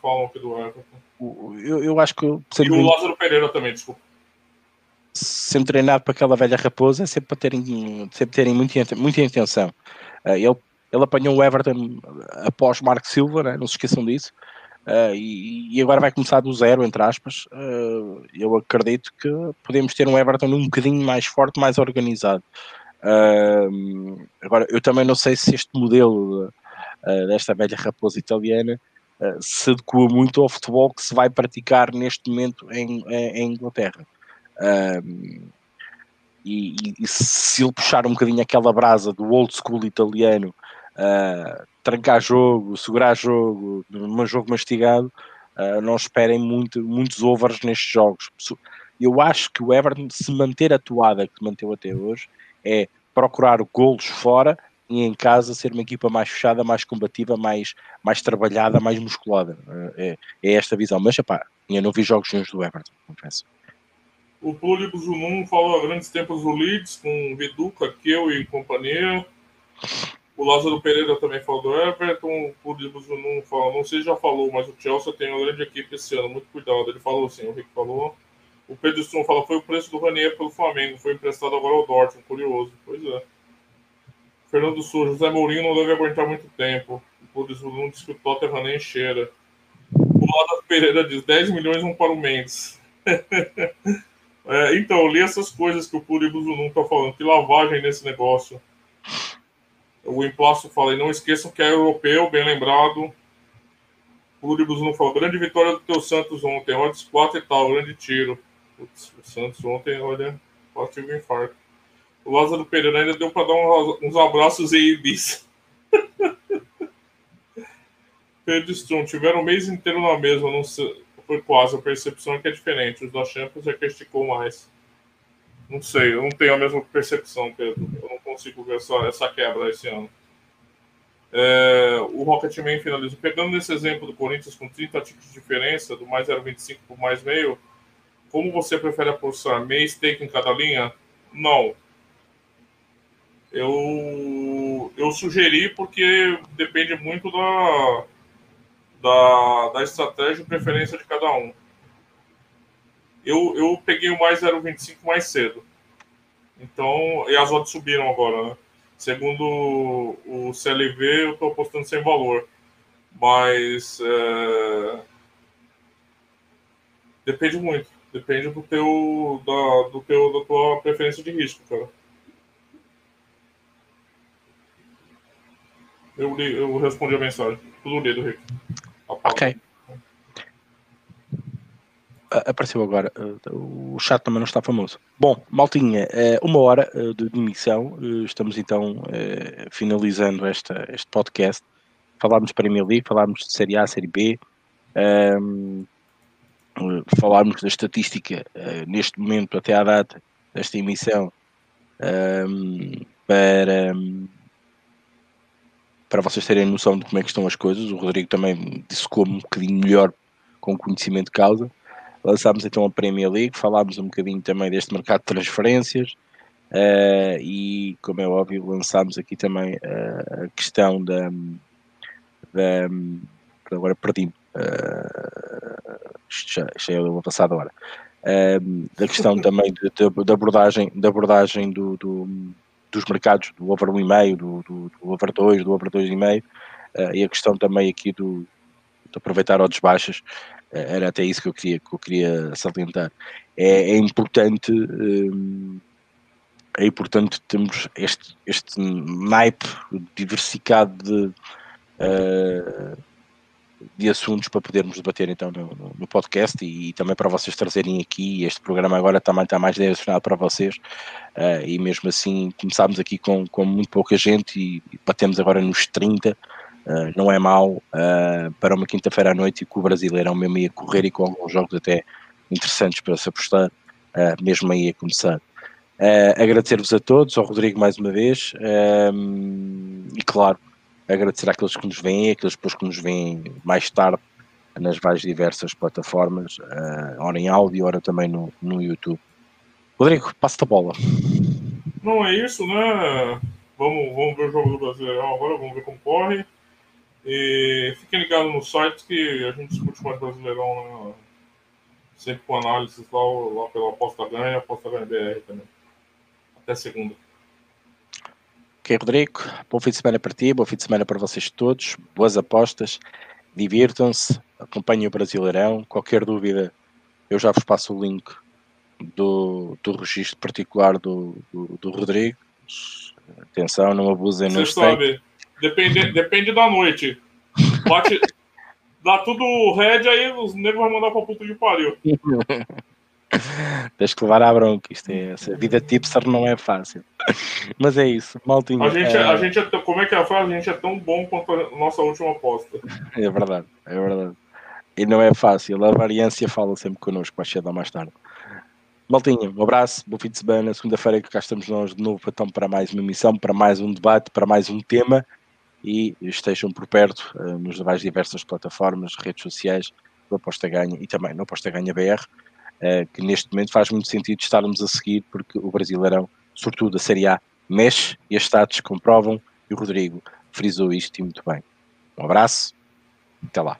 falam aqui do Everton. Eu, eu acho que... E o Lázaro Pereira também, desculpa sempre treinado para aquela velha raposa, sempre para terem, sempre terem muita, muita intenção. Uh, ele, ele apanhou o Everton após Marco Silva, né? não se esqueçam disso, uh, e, e, agora vai começar do zero, entre aspas. Uh, eu acredito que podemos ter um Everton um bocadinho mais forte, mais organizado. agora, eu também não sei se este modelo desta velha raposa italiana se adequa muito ao futebol que se vai praticar neste momento em, em Inglaterra. E, e, se ele puxar um bocadinho aquela brasa do old school italiano, uh, trancar jogo, segurar jogo, um jogo mastigado, uh, não esperem muito, muitos overs nestes jogos. Eu acho que o Everton, se manter a toada que manteve até hoje, é procurar golos fora e em casa ser uma equipa mais fechada, mais combativa, mais, mais trabalhada, mais musculada. É, é esta visão. Mas, pá, eu não vi jogos nenhums do Everton, confesso. O Plúlio Zunum falou há grandes tempos do Leeds, com Viduca, Keu e companhia. O Lázaro Pereira também falou do Everton. O Plúlio Zunum falou, não sei se já falou, mas o Chelsea tem uma grande equipe esse ano, muito cuidado. Ele falou assim, o Rick falou. O Pedro Strum fala, foi o preço do Ranier pelo Flamengo, foi emprestado agora ao Dortmund, curioso. Pois é. Fernando Sul, José Mourinho não deve aguentar muito tempo. O Plúlio Zunum diz que o Tottenham nem cheira. O Lázaro Pereira diz 10 milhões um para o Mendes. É, então, eu li essas coisas que o Pluribuzunum está falando, que lavagem nesse negócio. O fala, e não esqueçam que é europeu, bem lembrado. O Pluribuzunum falou, grande vitória do teu Santos ontem, odds 4 e tal, grande tiro. Putz, o Santos ontem, olha, quase tive um infarto. O Lázaro Pereira ainda deu para dar uns abraços em Ibis. Pedro Strum, tiveram o mês inteiro na mesma, não sei foi quase. A percepção é que é diferente. Os da Champions é que esticou mais. Não sei, eu não tenho a mesma percepção, Pedro. Eu não consigo ver essa, essa quebra esse ano. É, o Rocketman finaliza. Pegando nesse exemplo do Corinthians com 30 tipos de diferença, do mais 0,25 para mais meio, como você prefere apostar? Meio stake em cada linha? Não. Eu, eu sugeri porque depende muito da, da, da estratégia e preferência de cada um. Eu, eu peguei o mais 0,25 mais cedo. Então, e as odds subiram agora, né? Segundo o CLV, eu estou apostando sem valor. Mas é... depende muito. Depende do teu, da, do teu, da tua preferência de risco, cara. Eu, li, eu respondi a mensagem. Tudo lido, Rick. Ok apareceu agora. Eh, o chat também não está famoso. Bom, maltinha, eh, uma hora eh, de emissão. Estamos então finalizando esta, este podcast. Falámos de Premier League, falámos de Série A, Série B. Um, ehm, falámos da estatística neste momento, até à data desta emissão, um, ehm, para, para vocês terem noção de como é que estão as coisas. O Rodrigo também disse como um bocadinho melhor com conhecimento de causa. Lançámos então a Premier League, falámos um bocadinho também deste mercado de transferências uh, e, como é óbvio, lançámos aqui também uh, a questão da. da agora perdi-me. Uh, já, já é uma passada hora. Uh, da questão também de, abordagem, de abordagem do, do, dos mercados, do over 1,5, do, do, do over 2, do over 2,5, uh, e a questão também aqui do, de aproveitar odds baixas, era até isso que eu queria, que eu queria salientar. É, é importante. Hum, é importante termos este, este naipe diversificado de, uh, de assuntos para podermos debater então no, no podcast e, e, também para vocês trazerem aqui. Este programa agora também está mais direcionado para vocês uh, e mesmo assim começámos aqui com, com muito pouca gente e batemos agora nos 30 Uh, não é mau uh, para uma quinta-feira à noite e que o Brasileirão mesmo ia correr e com alguns jogos até interessantes para se apostar, uh, mesmo aí a começar. Agradecer-vos a todos, ao Rodrigo mais uma vez, e claro, agradecer àqueles que nos veem, aqueles depois que nos veem mais tarde nas várias diversas plataformas, ora em áudio, ora também no, no YouTube. Rodrigo, passa a bola. Não é isso, né? Vamos, vamos ver o jogo do Brasileirão agora, vamos ver como corre. E fiquem ligados no site que a gente discute mais Brasileirão, né? sempre com análises lá, lá pela Aposta Ganha, Aposta Ganha BR também. Até segunda. Ok, Rodrigo. Bom fim de semana para ti, bom fim de semana para vocês todos. Boas apostas, divirtam-se, acompanhem o Brasileirão. Qualquer dúvida, eu já vos passo o link do, do registro particular do, do, do Rodrigo. Atenção, não abusem no sabe. Depende, depende da noite. Bate, dá tudo red, aí os negros vão mandar pra puta de pariu. Tens que levar à bronca. Isto é, essa vida tipster não é fácil. Mas é isso, maltinho. A gente, é... a gente é, como é que é a frase? A gente é tão bom quanto a nossa última aposta. É verdade, é verdade. E não é fácil. A variância fala sempre connosco, mais cedo ou mais tarde. Maltinha, um abraço, bom fim de semana. Segunda-feira que cá estamos nós de novo então, para mais uma emissão, para mais um debate, para mais um tema e estejam por perto uh, nos mais diversas plataformas, redes sociais do Aposta Ganha e também no Aposta Ganha BR, uh, eh, que neste momento faz muito sentido estarmos a seguir porque o Brasileirão, sobretudo a Série A, mexe e as status comprovam e o Rodrigo frisou isto e muito bem. Um abraço, até lá.